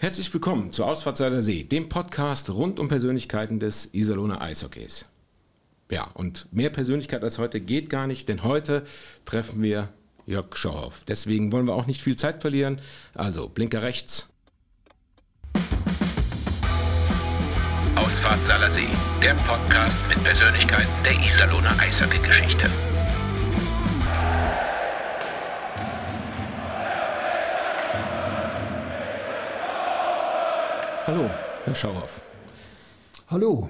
Herzlich willkommen zu Ausfahrt See, dem Podcast rund um Persönlichkeiten des Iserlohner Eishockeys. Ja, und mehr Persönlichkeit als heute geht gar nicht, denn heute treffen wir Jörg Schauhoff. Deswegen wollen wir auch nicht viel Zeit verlieren. Also, Blinker rechts. Ausfahrt Salersee, der Podcast mit Persönlichkeiten der Iserlohner Eishockey-Geschichte. Hallo, Herr Schauhoff. Hallo,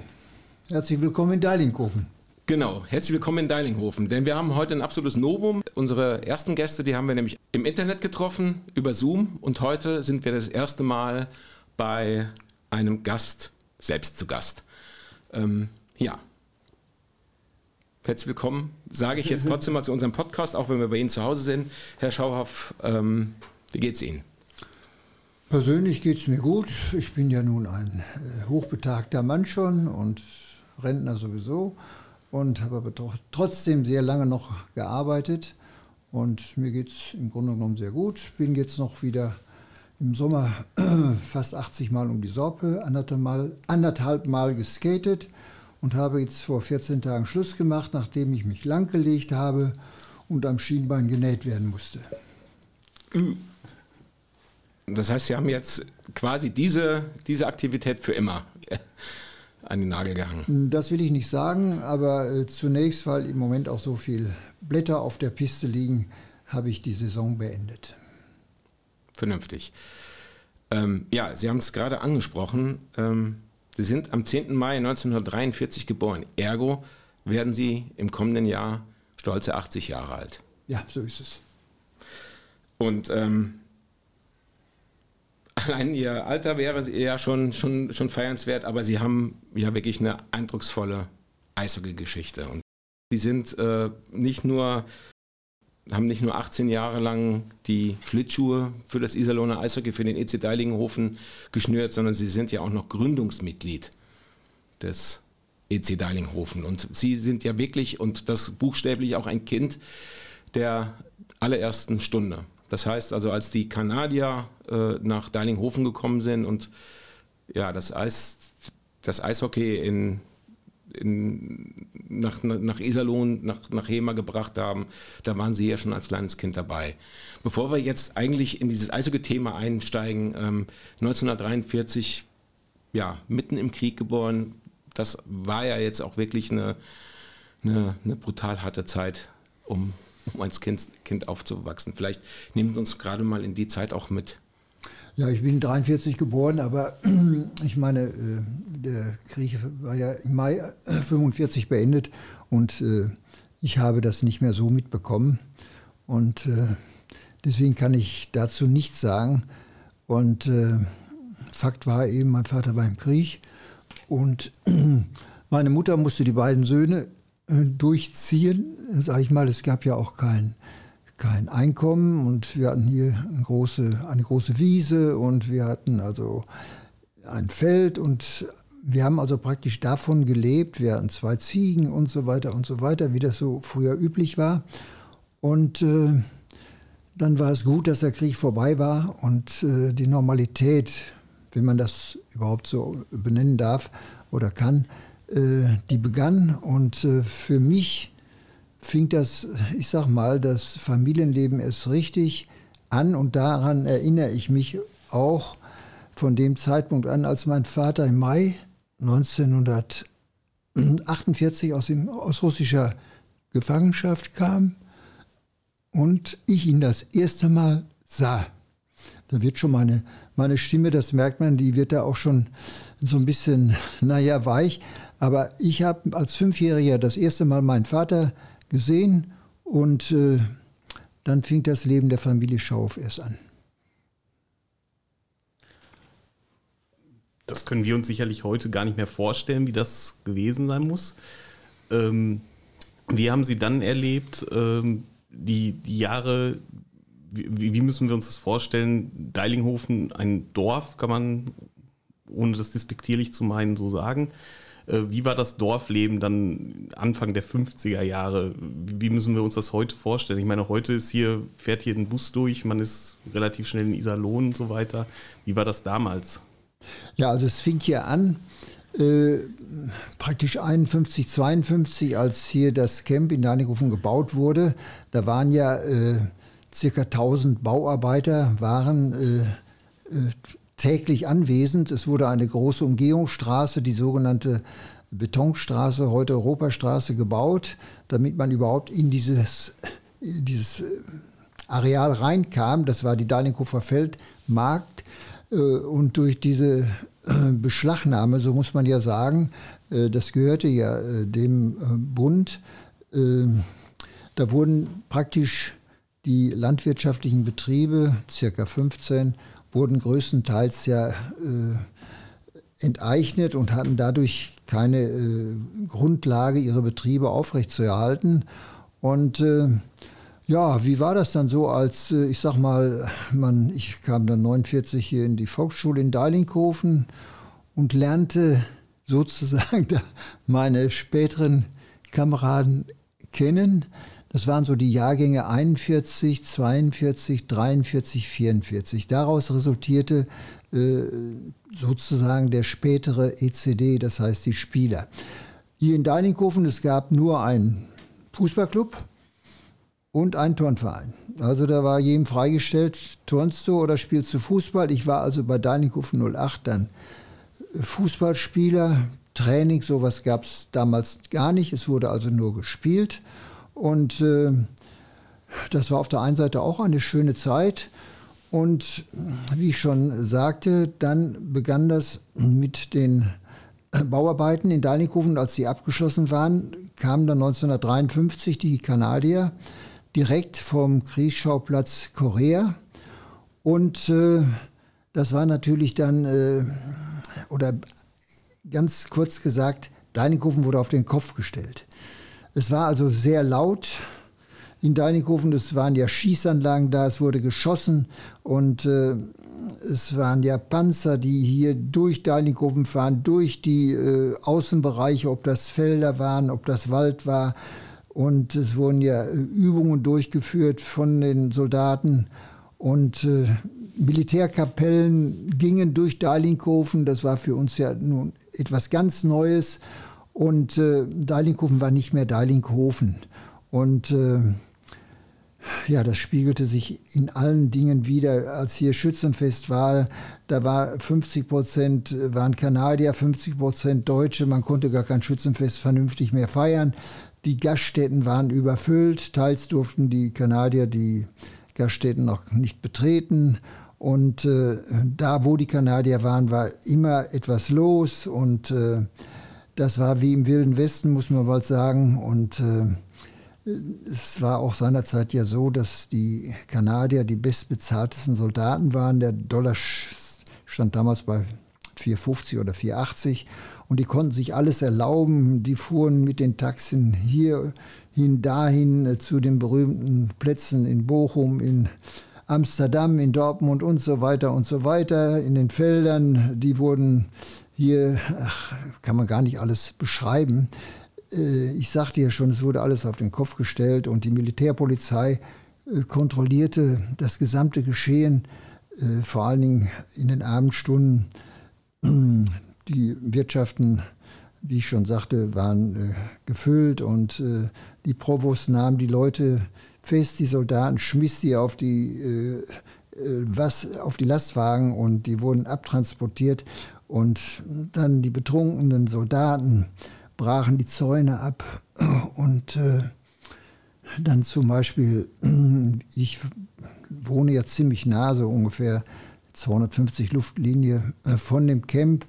herzlich willkommen in Deilinghofen. Genau, herzlich willkommen in Deilinghofen, denn wir haben heute ein absolutes Novum. Unsere ersten Gäste, die haben wir nämlich im Internet getroffen, über Zoom und heute sind wir das erste Mal bei einem Gast, selbst zu Gast. Ähm, ja. Herzlich willkommen, sage ich jetzt trotzdem mal zu unserem Podcast, auch wenn wir bei Ihnen zu Hause sind. Herr Schauhoff, ähm, wie geht's Ihnen? Persönlich geht es mir gut. Ich bin ja nun ein äh, hochbetagter Mann schon und Rentner sowieso und habe aber trotzdem sehr lange noch gearbeitet und mir geht es im Grunde genommen sehr gut. Bin jetzt noch wieder im Sommer fast 80 Mal um die Sorpe, anderthalb Mal, anderthalb Mal geskatet und habe jetzt vor 14 Tagen Schluss gemacht, nachdem ich mich langgelegt habe und am Schienbein genäht werden musste. Das heißt, Sie haben jetzt quasi diese, diese Aktivität für immer an den Nagel gehangen. Das will ich nicht sagen, aber äh, zunächst, weil im Moment auch so viel Blätter auf der Piste liegen, habe ich die Saison beendet. Vernünftig. Ähm, ja, Sie haben es gerade angesprochen. Ähm, Sie sind am 10. Mai 1943 geboren. Ergo werden Sie im kommenden Jahr stolze 80 Jahre alt. Ja, so ist es. Und ähm, allein Ihr Alter wäre ja schon, schon, schon feiernswert, aber Sie haben ja wirklich eine eindrucksvolle Eishockey-Geschichte. Und Sie sind äh, nicht nur haben nicht nur 18 Jahre lang die Schlittschuhe für das Iserlohner Eishockey, für den EC Deilingenhofen geschnürt, sondern sie sind ja auch noch Gründungsmitglied des EC Deilinghofen. Und sie sind ja wirklich, und das buchstäblich auch ein Kind der allerersten Stunde. Das heißt also, als die Kanadier äh, nach Deilinghofen gekommen sind und ja, das, Eis, das Eishockey in, in, nach, nach Iserlohn, nach, nach Hema gebracht haben, da waren Sie ja schon als kleines Kind dabei. Bevor wir jetzt eigentlich in dieses Eishockey-Thema einsteigen, ähm, 1943, ja, mitten im Krieg geboren, das war ja jetzt auch wirklich eine, eine, eine brutal harte Zeit, um um als kind, kind aufzuwachsen. Vielleicht nehmen Sie uns gerade mal in die Zeit auch mit. Ja, ich bin 43 geboren, aber ich meine, äh, der Krieg war ja im Mai 45 beendet und äh, ich habe das nicht mehr so mitbekommen. Und äh, deswegen kann ich dazu nichts sagen. Und Fakt war eben, mein Vater war im Krieg und meine Mutter musste die beiden Söhne durchziehen. Sage ich mal, es gab ja auch kein, kein Einkommen und wir hatten hier eine große, eine große Wiese und wir hatten also ein Feld und wir haben also praktisch davon gelebt. Wir hatten zwei Ziegen und so weiter und so weiter, wie das so früher üblich war. Und äh, dann war es gut, dass der Krieg vorbei war und äh, die Normalität, wenn man das überhaupt so benennen darf oder kann, äh, die begann. Und äh, für mich fing das, ich sag mal, das Familienleben erst richtig an. Und daran erinnere ich mich auch von dem Zeitpunkt an, als mein Vater im Mai 1948 aus, dem, aus russischer Gefangenschaft kam und ich ihn das erste Mal sah. Da wird schon meine, meine Stimme, das merkt man, die wird da auch schon so ein bisschen, naja, weich. Aber ich habe als Fünfjähriger das erste Mal meinen Vater gesehen und äh, dann fing das Leben der Familie Schauf erst an. Das können wir uns sicherlich heute gar nicht mehr vorstellen, wie das gewesen sein muss. Ähm, wie haben Sie dann erlebt, ähm, die, die Jahre, wie, wie, müssen wir uns das vorstellen? Deilinghofen, ein Dorf, kann man, ohne das despektierlich zu meinen, so sagen. Äh, wie war das Dorfleben dann Anfang der 50er Jahre? Wie müssen wir uns das heute vorstellen? Ich meine, heute ist hier, fährt hier ein Bus durch, man ist relativ schnell in Iserlohn und so weiter. Wie war das damals? Ja, also es fing hier an, äh, praktisch 51, 52, als hier das Camp in Danihofen gebaut wurde. Da waren ja äh, circa 1000 Bauarbeiter, waren äh, äh, täglich anwesend. Es wurde eine große Umgehungsstraße, die sogenannte Betonstraße, heute Europastraße, gebaut, damit man überhaupt in dieses, dieses äh, Areal reinkam. Das war die Dahlinghoffer Feldmarkt. Äh, und durch diese Beschlagnahme, so muss man ja sagen, das gehörte ja dem Bund, da wurden praktisch die landwirtschaftlichen Betriebe, circa 15, wurden größtenteils ja äh, enteignet und hatten dadurch keine äh, Grundlage, ihre Betriebe aufrechtzuerhalten. Und äh, ja, wie war das dann so, als äh, ich sag mal, man, ich kam dann 49 hier in die Volksschule in Deilinghofen und lernte sozusagen meine späteren Kameraden kennen. Das waren so die Jahrgänge 41, 42, 43, 44. Daraus resultierte äh, sozusagen der spätere ECD, das heißt die Spieler. Hier in Deininghofen, es gab nur einen Fußballclub und einen Turnverein. Also da war jedem freigestellt, turnst du oder spielst du Fußball. Ich war also bei Deininghofen 08 dann Fußballspieler, Training, sowas gab es damals gar nicht. Es wurde also nur gespielt. Und äh, das war auf der einen Seite auch eine schöne Zeit. Und wie ich schon sagte, dann begann das mit den Bauarbeiten in Deinikofen. Als sie abgeschlossen waren, kamen dann 1953 die Kanadier direkt vom Kriegsschauplatz Korea. Und äh, das war natürlich dann, äh, oder ganz kurz gesagt, Deinikofen wurde auf den Kopf gestellt. Es war also sehr laut in Deinighofen. Es waren ja Schießanlagen da, es wurde geschossen und äh, es waren ja Panzer, die hier durch Deinighofen fahren, durch die äh, Außenbereiche, ob das Felder waren, ob das Wald war. Und es wurden ja äh, Übungen durchgeführt von den Soldaten. Und äh, Militärkapellen gingen durch Deilinghofen. Das war für uns ja nun etwas ganz Neues. Und äh, Deilinghofen war nicht mehr Deilinghofen. Und äh, ja, das spiegelte sich in allen Dingen wieder. Als hier Schützenfest war, da war 50 Prozent waren Kanadier, 50 Prozent Deutsche. Man konnte gar kein Schützenfest vernünftig mehr feiern. Die Gaststätten waren überfüllt. Teils durften die Kanadier die Gaststätten noch nicht betreten. Und äh, da, wo die Kanadier waren, war immer etwas los. Und äh, das war wie im Wilden Westen, muss man bald sagen. Und äh, es war auch seinerzeit ja so, dass die Kanadier die bestbezahltesten Soldaten waren. Der Dollar stand damals bei 4,50 oder 4,80 und die konnten sich alles erlauben. Die fuhren mit den Taxen hier hin, dahin äh, zu den berühmten Plätzen in Bochum, in Amsterdam, in Dortmund und so weiter und so weiter. In den Feldern, die wurden hier ach, kann man gar nicht alles beschreiben. Äh, ich sagte ja schon, es wurde alles auf den Kopf gestellt und die Militärpolizei äh, kontrollierte das gesamte Geschehen, äh, vor allen Dingen in den Abendstunden. Die Wirtschaften, wie ich schon sagte, waren gefüllt und die Provost nahm die Leute fest, die Soldaten, schmiss sie auf die, was, auf die Lastwagen und die wurden abtransportiert und dann die betrunkenen Soldaten brachen die Zäune ab und äh, dann zum Beispiel, ich wohne ja ziemlich nah, so ungefähr 250 Luftlinie äh, von dem Camp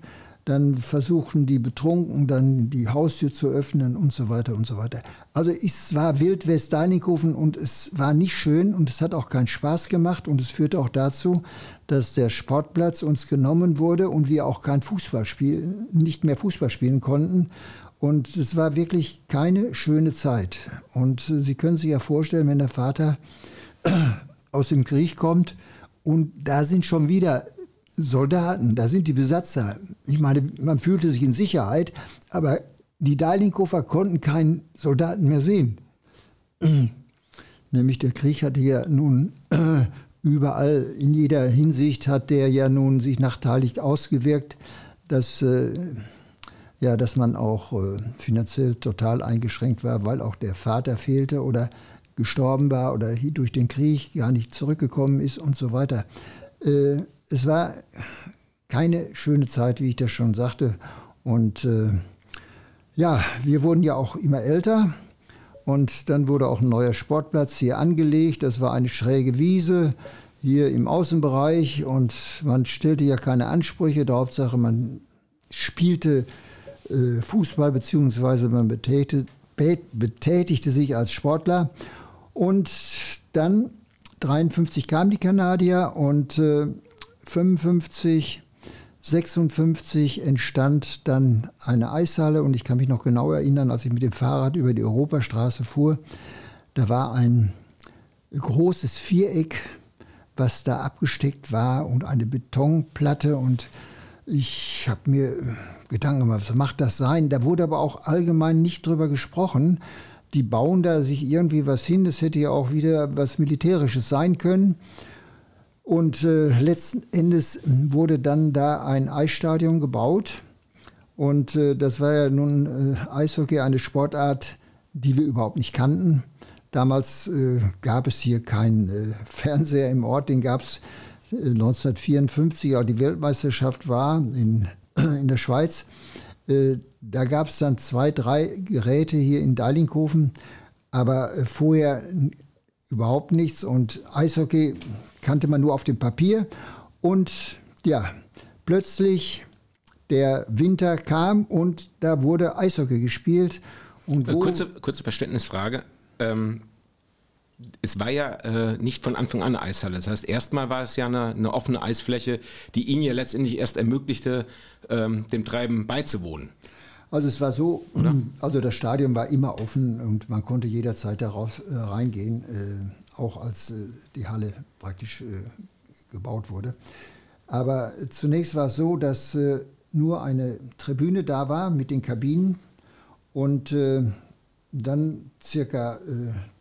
dann versuchen die Betrunken dann die Haustür zu öffnen und so weiter und so weiter. Also es war Wild West Deinikofen und es war nicht schön und es hat auch keinen Spaß gemacht und es führte auch dazu, dass der Sportplatz uns genommen wurde und wir auch kein Fußballspiel, nicht mehr Fußball spielen konnten. Und es war wirklich keine schöne Zeit. Und Sie können sich ja vorstellen, wenn der Vater aus dem Krieg kommt und da sind schon wieder Soldaten, da sind die Besatzer. Ich meine, man fühlte sich in Sicherheit, aber die Deilinkofer konnten keinen Soldaten mehr sehen. Nämlich der Krieg hatte ja nun überall, in jeder Hinsicht hat der ja nun sich nachteilig ausgewirkt, dass, äh, ja, dass man auch äh, finanziell total eingeschränkt war, weil auch der Vater fehlte oder gestorben war oder durch den Krieg gar nicht zurückgekommen ist und so weiter. Äh, es war keine schöne Zeit, wie ich das schon sagte. Und äh, ja, wir wurden ja auch immer älter. Und dann wurde auch ein neuer Sportplatz hier angelegt. Das war eine schräge Wiese hier im Außenbereich. Und man stellte ja keine Ansprüche. Der Hauptsache, man spielte äh, Fußball beziehungsweise man betätigte, betätigte sich als Sportler. Und dann 53 kamen die Kanadier und äh, 55 56 entstand dann eine Eishalle und ich kann mich noch genau erinnern, als ich mit dem Fahrrad über die Europastraße fuhr, da war ein großes Viereck, was da abgesteckt war und eine Betonplatte und ich habe mir Gedanken gemacht, was macht das sein? Da wurde aber auch allgemein nicht drüber gesprochen. Die bauen da sich irgendwie was hin, das hätte ja auch wieder was Militärisches sein können. Und äh, letzten Endes wurde dann da ein Eisstadion gebaut. Und äh, das war ja nun äh, Eishockey, eine Sportart, die wir überhaupt nicht kannten. Damals äh, gab es hier keinen äh, Fernseher im Ort, den gab es 1954, als die Weltmeisterschaft war in, in der Schweiz. Äh, da gab es dann zwei, drei Geräte hier in Deilinghofen, aber vorher überhaupt nichts. Und Eishockey kannte man nur auf dem Papier. Und ja, plötzlich der Winter kam und da wurde Eishockey gespielt. Und äh, kurze, kurze Verständnisfrage. Ähm, es war ja äh, nicht von Anfang an eine Eishalle. Das heißt, erstmal war es ja eine, eine offene Eisfläche, die ihnen ja letztendlich erst ermöglichte, ähm, dem Treiben beizuwohnen. Also es war so, Oder? also das Stadion war immer offen und man konnte jederzeit darauf äh, reingehen. Äh, auch als äh, die Halle praktisch äh, gebaut wurde. Aber zunächst war es so, dass äh, nur eine Tribüne da war mit den Kabinen und dann circa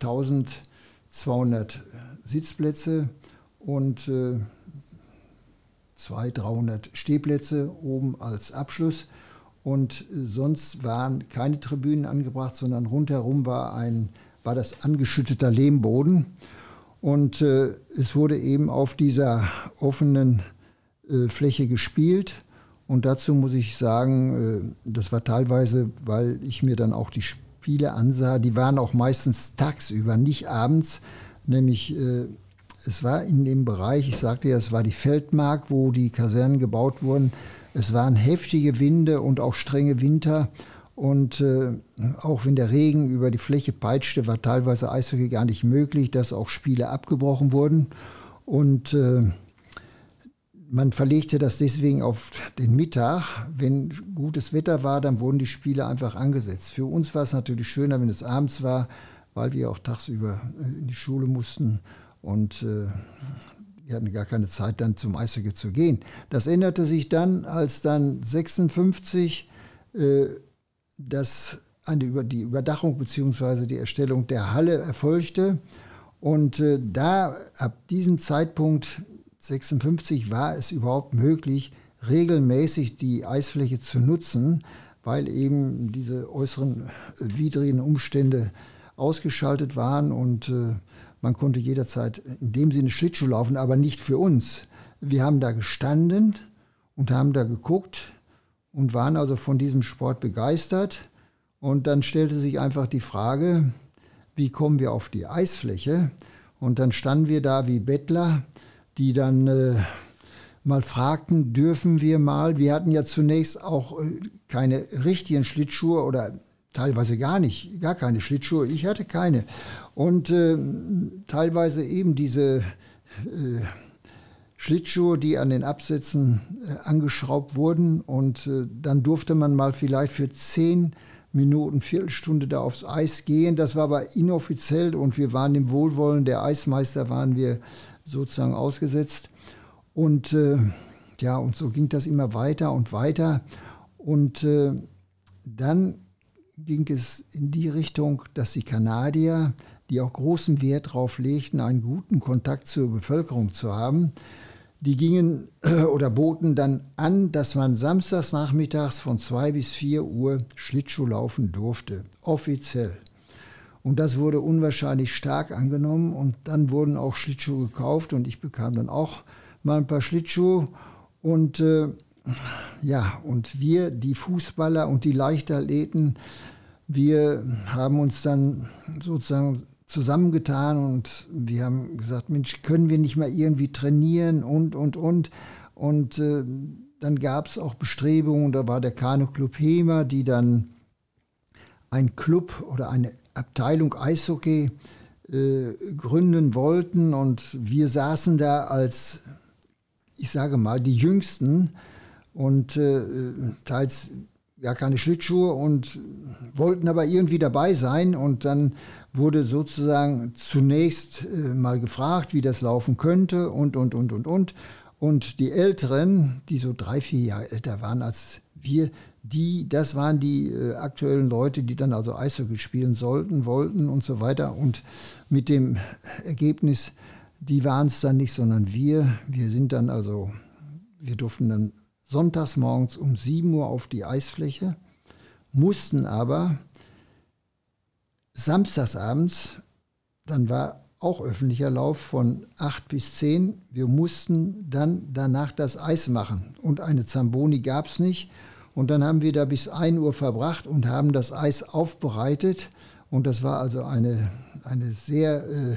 1200 Sitzplätze und 200, 300 Stehplätze oben als Abschluss. Und sonst waren keine Tribünen angebracht, sondern rundherum war ein war das angeschütteter Lehmboden. Und äh, es wurde eben auf dieser offenen äh, Fläche gespielt. Und dazu muss ich sagen, äh, das war teilweise, weil ich mir dann auch die Spiele ansah, die waren auch meistens tagsüber, nicht abends. Nämlich, äh, es war in dem Bereich, ich sagte ja, es war die Feldmark, wo die Kasernen gebaut wurden. Es waren heftige Winde und auch strenge Winter. Und äh, auch wenn der Regen über die Fläche peitschte, war teilweise Eishockey gar nicht möglich, dass auch Spiele abgebrochen wurden. Und äh, man verlegte das deswegen auf den Mittag. Wenn gutes Wetter war, dann wurden die Spiele einfach angesetzt. Für uns war es natürlich schöner, wenn es abends war, weil wir auch tagsüber äh, in die Schule mussten und äh, wir hatten gar keine Zeit dann zum Eishockey zu gehen. Das änderte sich dann, als dann 56 äh, dass eine, die Überdachung bzw. die Erstellung der Halle erfolgte. Und äh, da, ab diesem Zeitpunkt 56, war es überhaupt möglich, regelmäßig die Eisfläche zu nutzen, weil eben diese äußeren äh, widrigen Umstände ausgeschaltet waren und äh, man konnte jederzeit in dem Sinne Schlittschuh laufen, aber nicht für uns. Wir haben da gestanden und haben da geguckt, und waren also von diesem Sport begeistert. Und dann stellte sich einfach die Frage, wie kommen wir auf die Eisfläche? Und dann standen wir da wie Bettler, die dann äh, mal fragten, dürfen wir mal? Wir hatten ja zunächst auch äh, keine richtigen Schlittschuhe oder teilweise gar nicht, gar keine Schlittschuhe. Ich hatte keine. Und äh, teilweise eben diese äh, Schlittschuhe, die an den Absätzen äh, angeschraubt wurden. Und äh, dann durfte man mal vielleicht für zehn Minuten, Viertelstunde da aufs Eis gehen. Das war aber inoffiziell und wir waren dem Wohlwollen der Eismeister, waren wir sozusagen ausgesetzt. Und äh. Ja, und so ging das immer weiter und weiter. Und äh, dann ging es in die Richtung, dass die Kanadier, die auch großen Wert darauf legten, einen guten Kontakt zur Bevölkerung zu haben, die gingen äh, oder boten dann an, dass man samstags nachmittags von 2 bis 4 Uhr Schlittschuh laufen durfte, offiziell. Und das wurde unwahrscheinlich stark angenommen und dann wurden auch Schlittschuhe gekauft und ich bekam dann auch mal ein paar Schlittschuhe und äh, ja, und wir, die Fußballer und die Leichtathleten, wir haben uns dann sozusagen zusammengetan und wir haben gesagt, Mensch, können wir nicht mal irgendwie trainieren und, und, und. Und äh, dann gab es auch Bestrebungen, da war der Kanu Club Hema, die dann ein Club oder eine Abteilung Eishockey äh, gründen wollten und wir saßen da als, ich sage mal, die Jüngsten und äh, teils ja keine Schlittschuhe und wollten aber irgendwie dabei sein und dann wurde sozusagen zunächst äh, mal gefragt, wie das laufen könnte und und und und und und die Älteren, die so drei vier Jahre älter waren als wir, die, das waren die äh, aktuellen Leute, die dann also Eishockey spielen sollten, wollten und so weiter. Und mit dem Ergebnis, die waren es dann nicht, sondern wir. Wir sind dann also, wir durften dann sonntags morgens um 7 Uhr auf die Eisfläche, mussten aber samstags abends, dann war auch öffentlicher Lauf von 8 bis 10. Wir mussten dann danach das Eis machen. Und eine Zamboni gab es nicht. Und dann haben wir da bis 1 Uhr verbracht und haben das Eis aufbereitet. Und das war also eine, eine sehr, äh,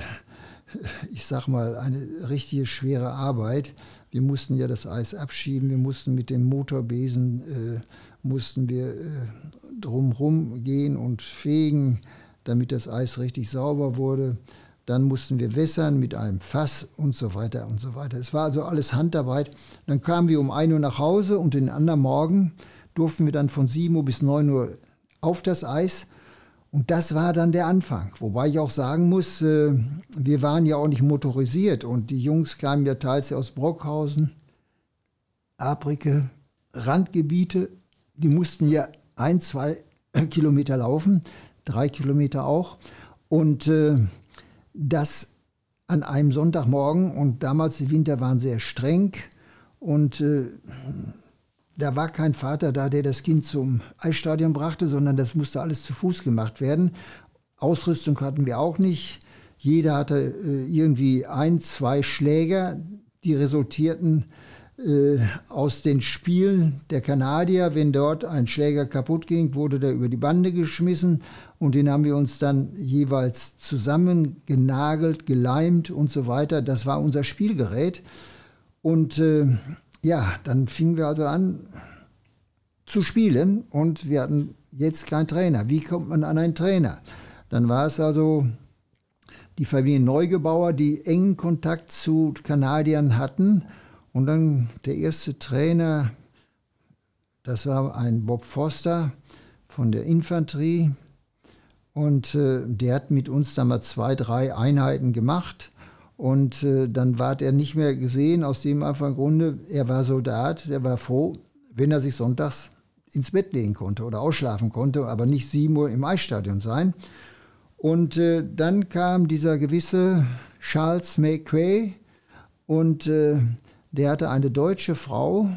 ich sag mal, eine richtige schwere Arbeit. Wir mussten ja das Eis abschieben, wir mussten mit dem Motorbesen, äh, mussten wir äh, drumherum gehen und fegen, damit das Eis richtig sauber wurde. Dann mussten wir wässern mit einem Fass und so weiter und so weiter. Es war also alles Handarbeit. Dann kamen wir um 1 Uhr nach Hause und den anderen Morgen durften wir dann von 7 Uhr bis 9 Uhr auf das Eis. Und das war dann der Anfang. Wobei ich auch sagen muss, äh, wir waren ja auch nicht motorisiert und die Jungs kamen ja teils aus Brockhausen, Abrike, Randgebiete. Die mussten ja ein, zwei Kilometer laufen, drei Kilometer auch. Und äh, das an einem Sonntagmorgen und damals die Winter waren sehr streng und äh, da war kein Vater da, der das Kind zum Eisstadion brachte, sondern das musste alles zu Fuß gemacht werden. Ausrüstung hatten wir auch nicht. Jeder hatte äh, irgendwie ein, zwei Schläger, die resultierten äh, aus den Spielen der Kanadier. Wenn dort ein Schläger kaputt ging, wurde der über die Bande geschmissen und den haben wir uns dann jeweils zusammen genagelt, geleimt und so weiter. Das war unser Spielgerät. Und äh, ja, dann fingen wir also an zu spielen und wir hatten jetzt keinen Trainer. Wie kommt man an einen Trainer? Dann war es also die Familie Neugebauer, die engen Kontakt zu Kanadiern hatten. Und dann der erste Trainer, das war ein Bob Foster von der Infanterie. Und äh, der hat mit uns dann mal zwei, drei Einheiten gemacht. Und äh, dann ward er nicht mehr gesehen, aus dem einfachen Grunde, er war Soldat, er war froh, wenn er sich sonntags ins Bett legen konnte oder ausschlafen konnte, aber nicht sieben Uhr im Eisstadion sein. Und äh, dann kam dieser gewisse Charles McQuay und äh, der hatte eine deutsche Frau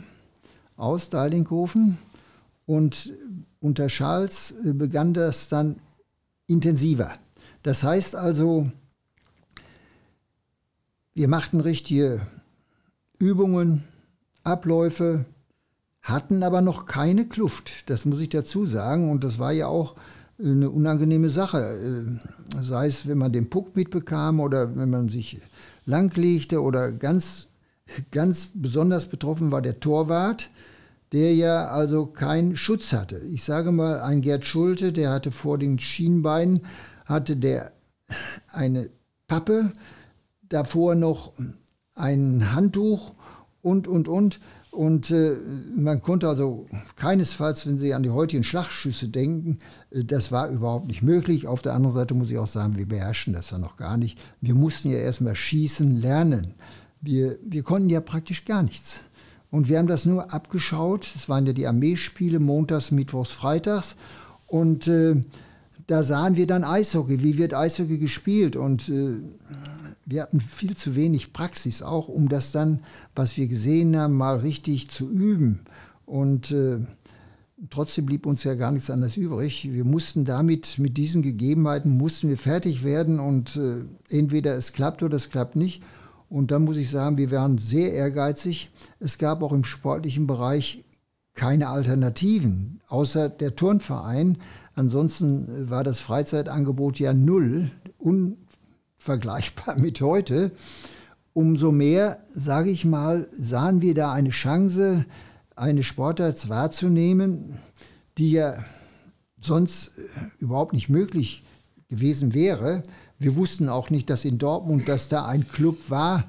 aus Dalinghofen und unter Charles äh, begann das dann intensiver. Das heißt also, wir machten richtige Übungen, Abläufe, hatten aber noch keine Kluft. Das muss ich dazu sagen. Und das war ja auch eine unangenehme Sache. Äh, sei es, wenn man den Puck mitbekam oder wenn man sich langlegte oder ganz, ganz besonders betroffen war der Torwart, der ja also keinen Schutz hatte. Ich sage mal, ein Gerd Schulte, der hatte vor den Schienbeinen, hatte der eine Pappe, davor noch ein Handtuch und, und, und. Und äh, man konnte also keinesfalls, wenn Sie an die heutigen Schlagschüsse denken, äh, das war überhaupt nicht möglich. Auf der anderen Seite muss ich auch sagen, wir beherrschen das ja noch gar nicht. Wir mussten ja erstmal schießen lernen. Wir, wir konnten ja praktisch gar nichts. Und wir haben das nur abgeschaut. Es waren ja die Armeespiele montags, mittwochs, freitags. Und äh, da sahen wir dann Eishockey. Wie wird Eishockey gespielt? Und äh, wir hatten viel zu wenig Praxis auch, um das dann, was wir gesehen haben, mal richtig zu üben. Und äh, trotzdem blieb uns ja gar nichts anderes übrig. Wir mussten damit, mit diesen Gegebenheiten, mussten wir fertig werden und äh, entweder es klappt oder es klappt nicht. Und dann muss ich sagen, wir waren sehr ehrgeizig. Es gab auch im sportlichen Bereich keine Alternativen, außer der Turnverein. Ansonsten war das Freizeitangebot ja null, unvergleichbar mit heute. Umso mehr, sage ich mal, sahen wir da eine Chance, eine Sportart wahrzunehmen, die ja sonst überhaupt nicht möglich gewesen wäre. Wir wussten auch nicht, dass in Dortmund, dass da ein Club war.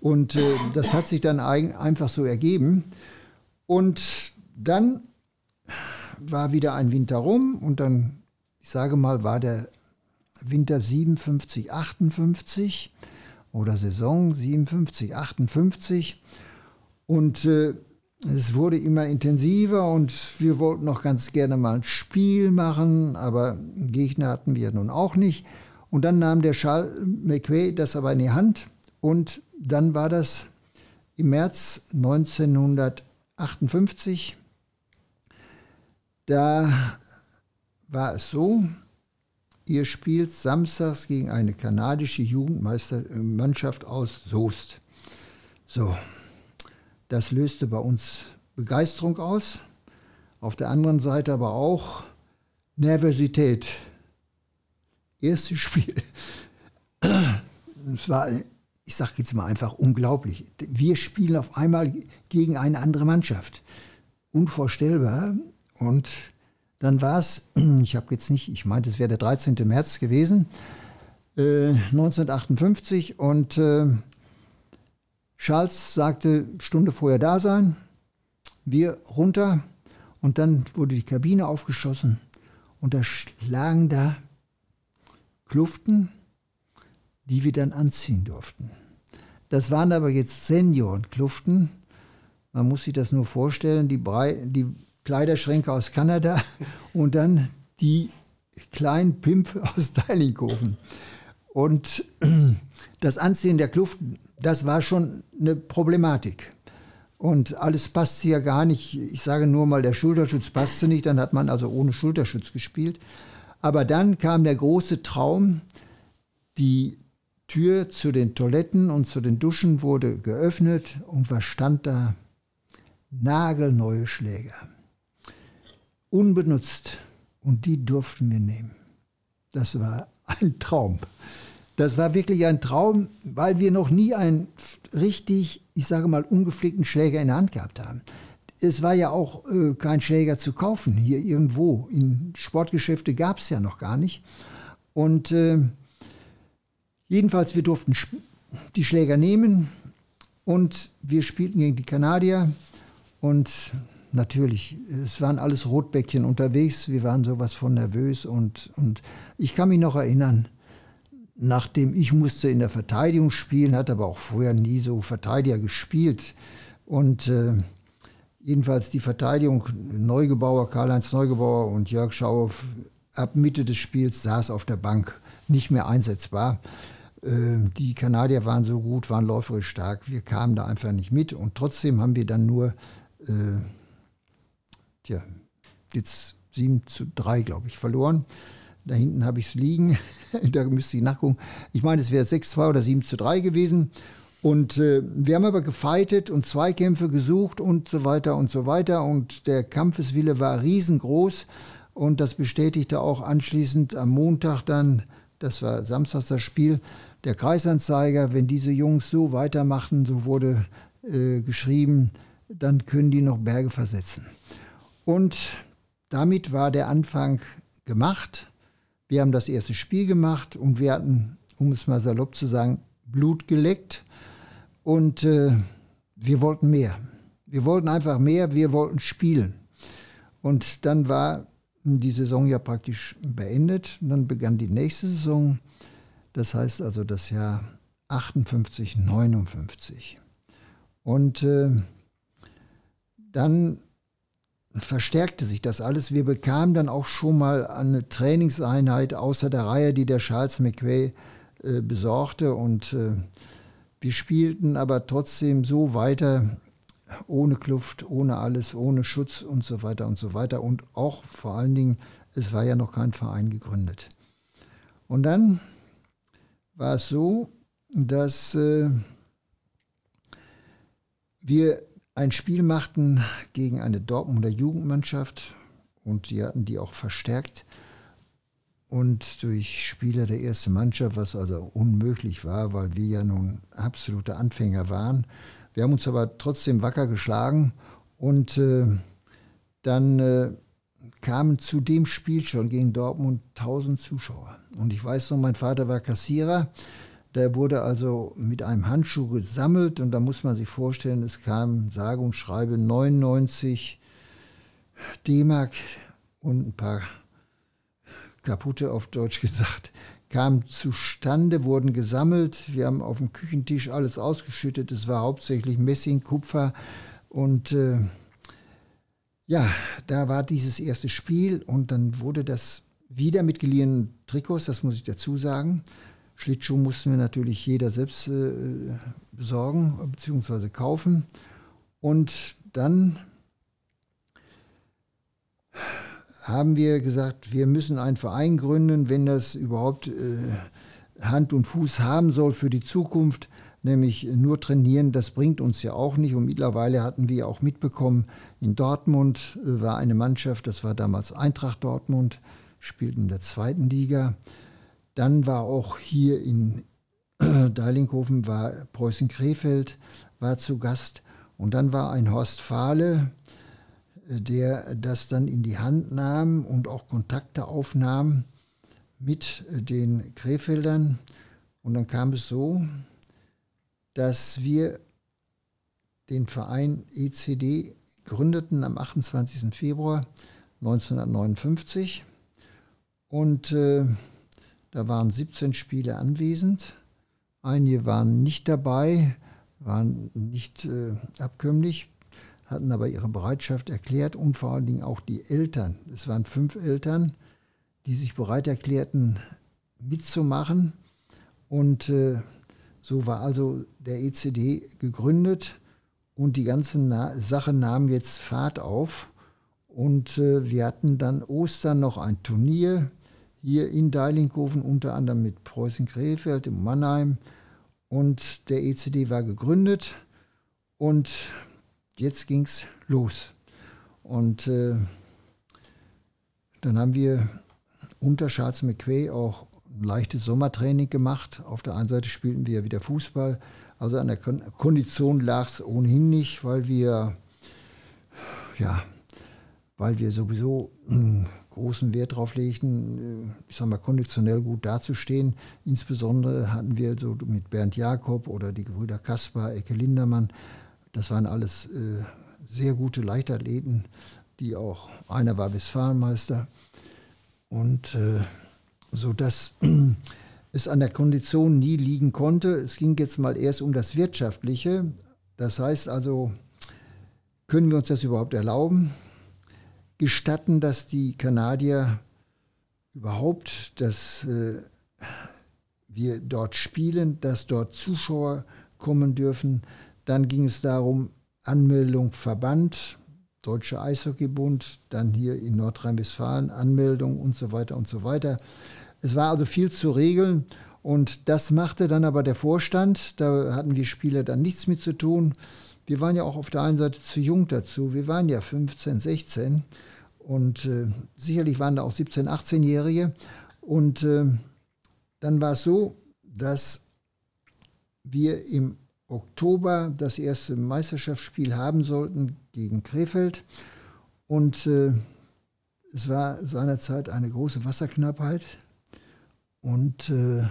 Und äh, das hat sich dann ein, einfach so ergeben. Und dann war wieder ein Winter rum und dann, ich sage mal, war der Winter 57, 58 oder Saison 57, 58. Und äh, es wurde immer intensiver und wir wollten noch ganz gerne mal ein Spiel machen, aber Gegner hatten wir nun auch nicht. Und dann nahm der Charles McQuay das aber in die Hand und dann war das im März 1958 da war es so, ihr spielt samstags gegen eine kanadische Jugendmannschaft aus Soest. So, das löste bei uns Begeisterung aus, auf der anderen Seite aber auch Nervosität. Erstes Spiel. Es war, ich sage jetzt mal einfach unglaublich. Wir spielen auf einmal gegen eine andere Mannschaft. Unvorstellbar. Und dann war es, ich habe jetzt nicht, ich meinte, es wäre der 13. März gewesen, äh, 1958. Und äh, Charles sagte, Stunde vorher da sein, wir runter. Und dann wurde die Kabine aufgeschossen und da lagen da Kluften, die wir dann anziehen durften. Das waren aber jetzt Seniorenkluften. Man muss sich das nur vorstellen, die, Brei die Kleiderschränke aus Kanada und dann die kleinen Pimp aus Deilinghofen. Und das Anziehen der Kluften, das war schon eine Problematik. Und alles passte ja gar nicht. Ich sage nur mal, der Schulterschutz passte nicht, dann hat man also ohne Schulterschutz gespielt. Aber dann kam der große Traum, die Tür zu den Toiletten und zu den Duschen wurde geöffnet und was stand da? Nagelneue Schläger unbenutzt und die durften wir nehmen. Das war ein Traum. Das war wirklich ein Traum, weil wir noch nie einen richtig, ich sage mal, ungepflegten Schläger in der Hand gehabt haben. Es war ja auch äh, kein Schläger zu kaufen hier irgendwo. In Sportgeschäfte gab es ja noch gar nicht. Und äh, jedenfalls, wir durften die Schläger nehmen und wir spielten gegen die Kanadier. Und natürlich, es waren alles Rotbäckchen unterwegs, wir waren sowas von nervös und, und ich kann mich noch erinnern, nachdem ich musste in der Verteidigung spielen, hat aber auch vorher nie so Verteidiger gespielt. Und äh, jedenfalls die Verteidigung Neugebauer, Karl-Heinz Neugebauer und Jörg Schauhoff ab Mitte des Spiels saß auf der Bank, nicht mehr einsetzbar. Äh, die Kanadier waren so gut, waren läuferisch stark, wir kamen da einfach nicht mit und trotzdem haben wir dann nur äh, tja, jetzt 7 zu 3, glaube ich, verloren. Da hinten habe ich es liegen. da müsste ich nachgucken. Ich meine, es wäre 6-2 oder 7 zu 3 gewesen. Und äh, wir haben aber gefeitet und Zweikämpfe gesucht und so weiter und so weiter. Und der Kampfeswille war riesengroß. Und das bestätigte auch anschließend am Montag dann, das war samstags das Spiel, der Kreisanzeiger, wenn diese Jungs so weitermachen, so wurde äh, geschrieben, dann können die noch Berge versetzen. Und damit war der Anfang gemacht. Wir haben das erste Spiel gemacht und wir hatten, um es mal salopp zu sagen, Blut geleckt. Und äh, wir wollten mehr. Wir wollten einfach mehr, wir wollten spielen. Und dann war die Saison ja praktisch beendet. Und dann begann die nächste Saison. Das heißt also das Jahr 58, 59. Und äh, dann verstärkte sich das alles. Wir bekamen dann auch schon mal eine Trainingseinheit außer der Reihe, die der Charles McQuay äh, besorgte. Und äh, wir spielten aber trotzdem so weiter, ohne Kluft, ohne alles, ohne Schutz und so weiter und so weiter. Und auch vor allen Dingen, es war ja noch kein Verein gegründet. Und dann war es so, dass äh, wir ein Spiel machten gegen eine Dortmunder Jugendmannschaft und die hatten die auch verstärkt und durch Spieler der ersten Mannschaft, was also unmöglich war, weil wir ja nun absolute Anfänger waren. Wir haben uns aber trotzdem wacker geschlagen und äh, dann äh, kamen zu dem Spiel schon gegen Dortmund 1000 Zuschauer. Und ich weiß noch, mein Vater war Kassierer. Der wurde also mit einem Handschuh gesammelt und da muss man sich vorstellen, es kam sage und schreibe 99 D-Mark und ein paar kaputte auf Deutsch gesagt, kamen zustande, wurden gesammelt. Wir haben auf dem Küchentisch alles ausgeschüttet. Es war hauptsächlich Messing, Kupfer und äh, ja, da war dieses erste Spiel und dann wurde das wieder mit geliehenen Trikots, das muss ich dazu sagen. Schlittschuh mussten wir natürlich jeder selbst äh, besorgen bzw. kaufen. Und dann haben wir gesagt, wir müssen einen Verein gründen, wenn das überhaupt äh, Hand und Fuß haben soll für die Zukunft nämlich nur trainieren, das bringt uns ja auch nicht. Und mittlerweile hatten wir auch mitbekommen, in Dortmund äh, war eine Mannschaft, das war damals Eintracht Dortmund, spielten in der zweiten Liga. Dann war auch hier in Deilinghofen war Preußen Krefeld, war zu Gast. Und dann war ein Horst Fahle, äh, der das dann in die Hand nahm und auch Kontakte aufnahm mit äh, den Krefeldern. Und dann kam es so, dass wir den Verein ECD gründeten am 28. Februar 1959 und äh, da waren 17 Spiele anwesend. Einige waren nicht dabei, waren nicht äh, abkömmlich, hatten aber ihre Bereitschaft erklärt und vor allen Dingen auch die Eltern. Es waren fünf Eltern, die sich bereit erklärten, mitzumachen. Und äh, so war also der ECD gegründet und die ganze Na Sache nahm jetzt Fahrt auf. Und äh, wir hatten dann Ostern noch ein Turnier hier in Deilinghofen, unter anderem mit Preußen Krefeld im Mannheim. Und der ECD war gegründet und jetzt ging es los. Und äh, dann haben wir unter Charles McQuay auch ein leichtes Sommertraining gemacht. Auf der einen Seite spielten wir wieder Fußball. Also an der Kondition lag es ohnehin nicht, weil wir, ja, weil wir sowieso einen großen Wert darauf legten, äh, ich sag mal, konditionell gut dazustehen. Insbesondere hatten wir so mit Bernd Jakob oder die Brüder Kaspar, Ecke Lindermann, das waren alles äh, sehr gute Leichtathleten, die auch, einer war Westfalenmeister. Und äh, sodass es an der Kondition nie liegen konnte. Es ging jetzt mal erst um das Wirtschaftliche. Das heißt also, können wir uns das überhaupt erlauben? Gestatten dass die Kanadier überhaupt, dass äh, wir dort spielen, dass dort Zuschauer kommen dürfen? Dann ging es darum, Anmeldung Verband, Deutsche Eishockeybund, dann hier in Nordrhein-Westfalen Anmeldung und so weiter und so weiter. Es war also viel zu regeln und das machte dann aber der Vorstand. Da hatten wir Spieler dann nichts mit zu tun. Wir waren ja auch auf der einen Seite zu jung dazu. Wir waren ja 15, 16 und äh, sicherlich waren da auch 17, 18-Jährige. Und äh, dann war es so, dass wir im Oktober das erste Meisterschaftsspiel haben sollten gegen Krefeld. Und äh, es war seinerzeit eine große Wasserknappheit. Und äh,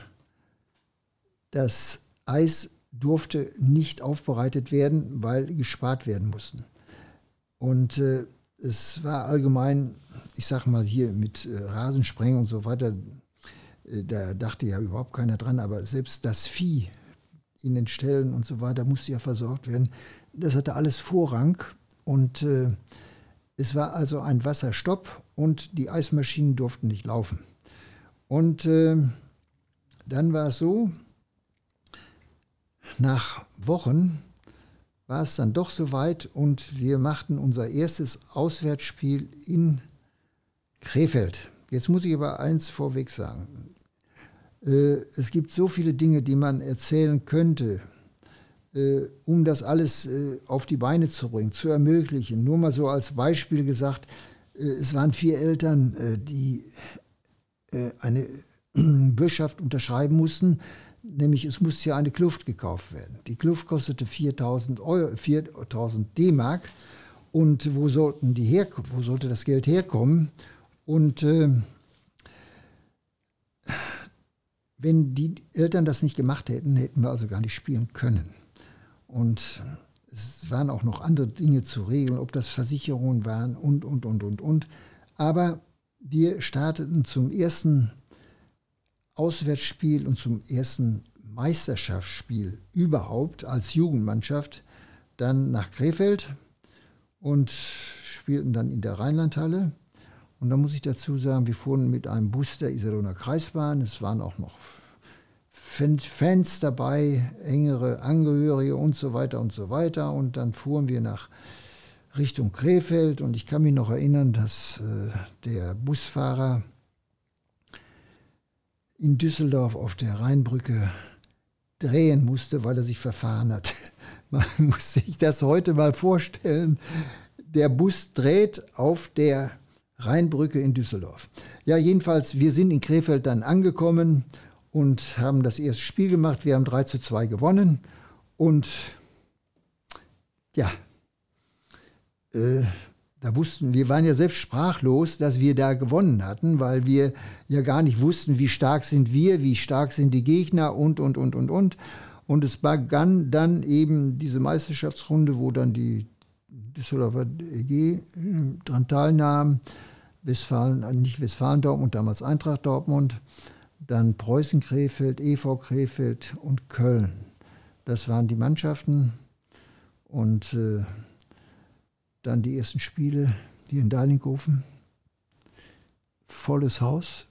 das Eis durfte nicht aufbereitet werden, weil gespart werden mussten. Und äh, es war allgemein, ich sag mal hier mit äh, Rasensprengen und so weiter, äh, da dachte ja überhaupt keiner dran, aber selbst das Vieh in den Ställen und so weiter musste ja versorgt werden. Das hatte alles Vorrang Und äh, es war also ein Wasserstopp und die Eismaschinen durften nicht laufen. Und äh, dann war es so, nach Wochen war es dann doch soweit und wir machten unser erstes Auswärtsspiel in Krefeld. Jetzt muss ich aber eins vorweg sagen. Äh, es gibt so viele Dinge, die man erzählen könnte, äh, um das alles äh, auf die Beine zu bringen, zu ermöglichen. Nur mal so als Beispiel gesagt, es waren vier Eltern, die eine Bürgschaft unterschreiben mussten, nämlich es musste ja eine Kluft gekauft werden. Die Kluft kostete 4000 4000 D-Mark und wo sollten die her, wo sollte das Geld herkommen? Und äh, wenn die Eltern das nicht gemacht hätten, hätten wir also gar nicht spielen können. Und es waren auch noch andere Dinge zu regeln, ob das Versicherungen waren und, und, und, und, und. Aber wir starteten zum ersten Auswärtsspiel und zum ersten Meisterschaftsspiel überhaupt als Jugendmannschaft dann nach Krefeld und spielten dann in der Rheinlandhalle. Und da muss ich dazu sagen, wir fuhren mit einem Bus der Iserlohner Kreisbahn. Es waren auch noch Fans dabei, engere Angehörige und so weiter und so weiter. Und dann fuhren wir nach Richtung Krefeld. Und ich kann mich noch erinnern, dass äh, der Busfahrer in Düsseldorf auf der Rheinbrücke drehen musste, weil er sich verfahren hat. Man muss sich das heute mal vorstellen. Der Bus dreht auf der Rheinbrücke in Düsseldorf. Ja, jedenfalls, wir sind in Krefeld dann angekommen und haben das erste Spiel gemacht. Wir haben 3 zu 2 gewonnen. Und ja, äh, da wussten, wir waren ja selbst sprachlos, dass wir da gewonnen hatten, weil wir ja gar nicht wussten, wie stark sind wir, wie stark sind die Gegner und, und, und, und, und. Und es begann dann eben diese Meisterschaftsrunde, wo dann die Düsseldorfer EG äh, dran teilnahm. Westfalen, äh, nicht Westfalen-Dortmund, damals Eintracht Dortmund, dann Preußen Krefeld, EV Krefeld und Köln. Das waren die Mannschaften und äh, dann die ersten Spiele hier in Deilingofen. Volles Haus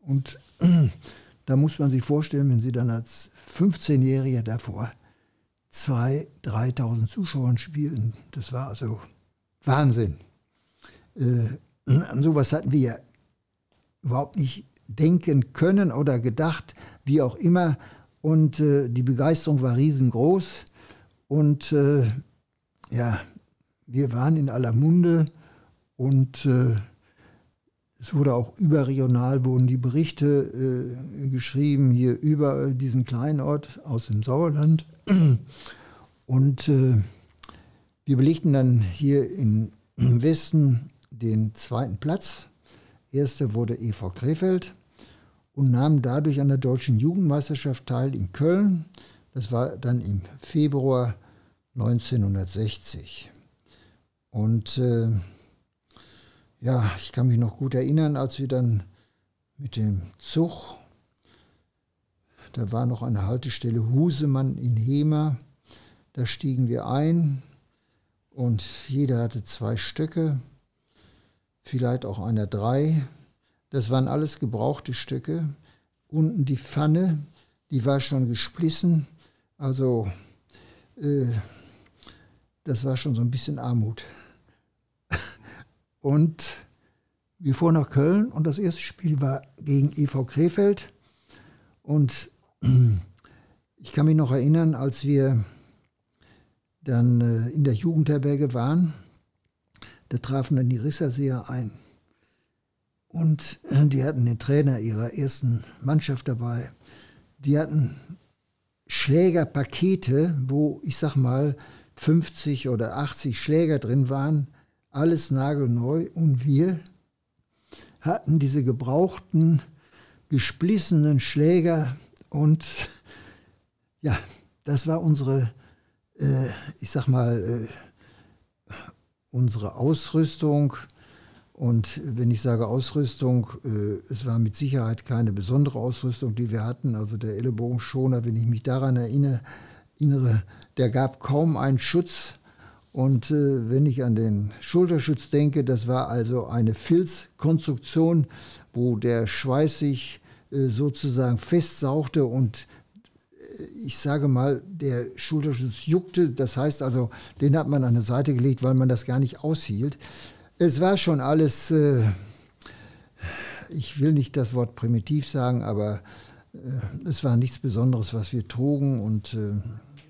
und da muss man sich vorstellen, wenn Sie dann als 15-Jähriger davor 2.000, 3.000 Zuschauern spielen, das war also Wahnsinn. Äh, an sowas hatten wir ja überhaupt nicht denken können oder gedacht, wie auch immer. Und äh, die Begeisterung war riesengroß. Und äh, ja, wir waren in aller Munde und äh, es wurde auch überregional, wurden die Berichte äh, geschrieben, hier über diesen kleinen Ort aus dem Sauerland. Und äh, wir belegten dann hier im Westen den zweiten Platz. Erste wurde EV Krefeld und nahm dadurch an der deutschen Jugendmeisterschaft teil in Köln. Das war dann im Februar 1960. Und äh, ja, ich kann mich noch gut erinnern, als wir dann mit dem Zug, da war noch eine Haltestelle Husemann in Hema, da stiegen wir ein und jeder hatte zwei Stöcke vielleicht auch einer drei. Das waren alles gebrauchte Stücke. Unten die Pfanne, die war schon gesplissen. Also äh, das war schon so ein bisschen Armut. Und wir fuhren nach Köln und das erste Spiel war gegen EV Krefeld. Und ich kann mich noch erinnern, als wir dann äh, in der Jugendherberge waren, da trafen dann die Risserseher ein. Und äh, die hatten den Trainer ihrer ersten Mannschaft dabei. Die hatten Schlägerpakete, wo ich sag mal 50 oder 80 Schläger drin waren, alles nagelneu. Und wir hatten diese gebrauchten, gesplissenen Schläger. Und ja, das war unsere, äh, ich sag mal, äh, unsere Ausrüstung. Und wenn ich sage Ausrüstung, äh, es war mit Sicherheit keine besondere Ausrüstung, die wir hatten. Also der Ellenbogenschoner, wenn ich mich daran erinnere, der gab kaum einen Schutz. Und äh, wenn ich an den Schulterschutz denke, das war also eine Filzkonstruktion, wo der Schweiß sich äh, sozusagen festsauchte und äh, ich sage mal, der Schulterschutz juckte. Das heißt also, den hat man an die Seite gelegt, weil man das gar nicht aushielt. Es war schon alles, äh, ich will nicht das Wort primitiv sagen, aber äh, es war nichts Besonderes, was wir trugen. Und äh,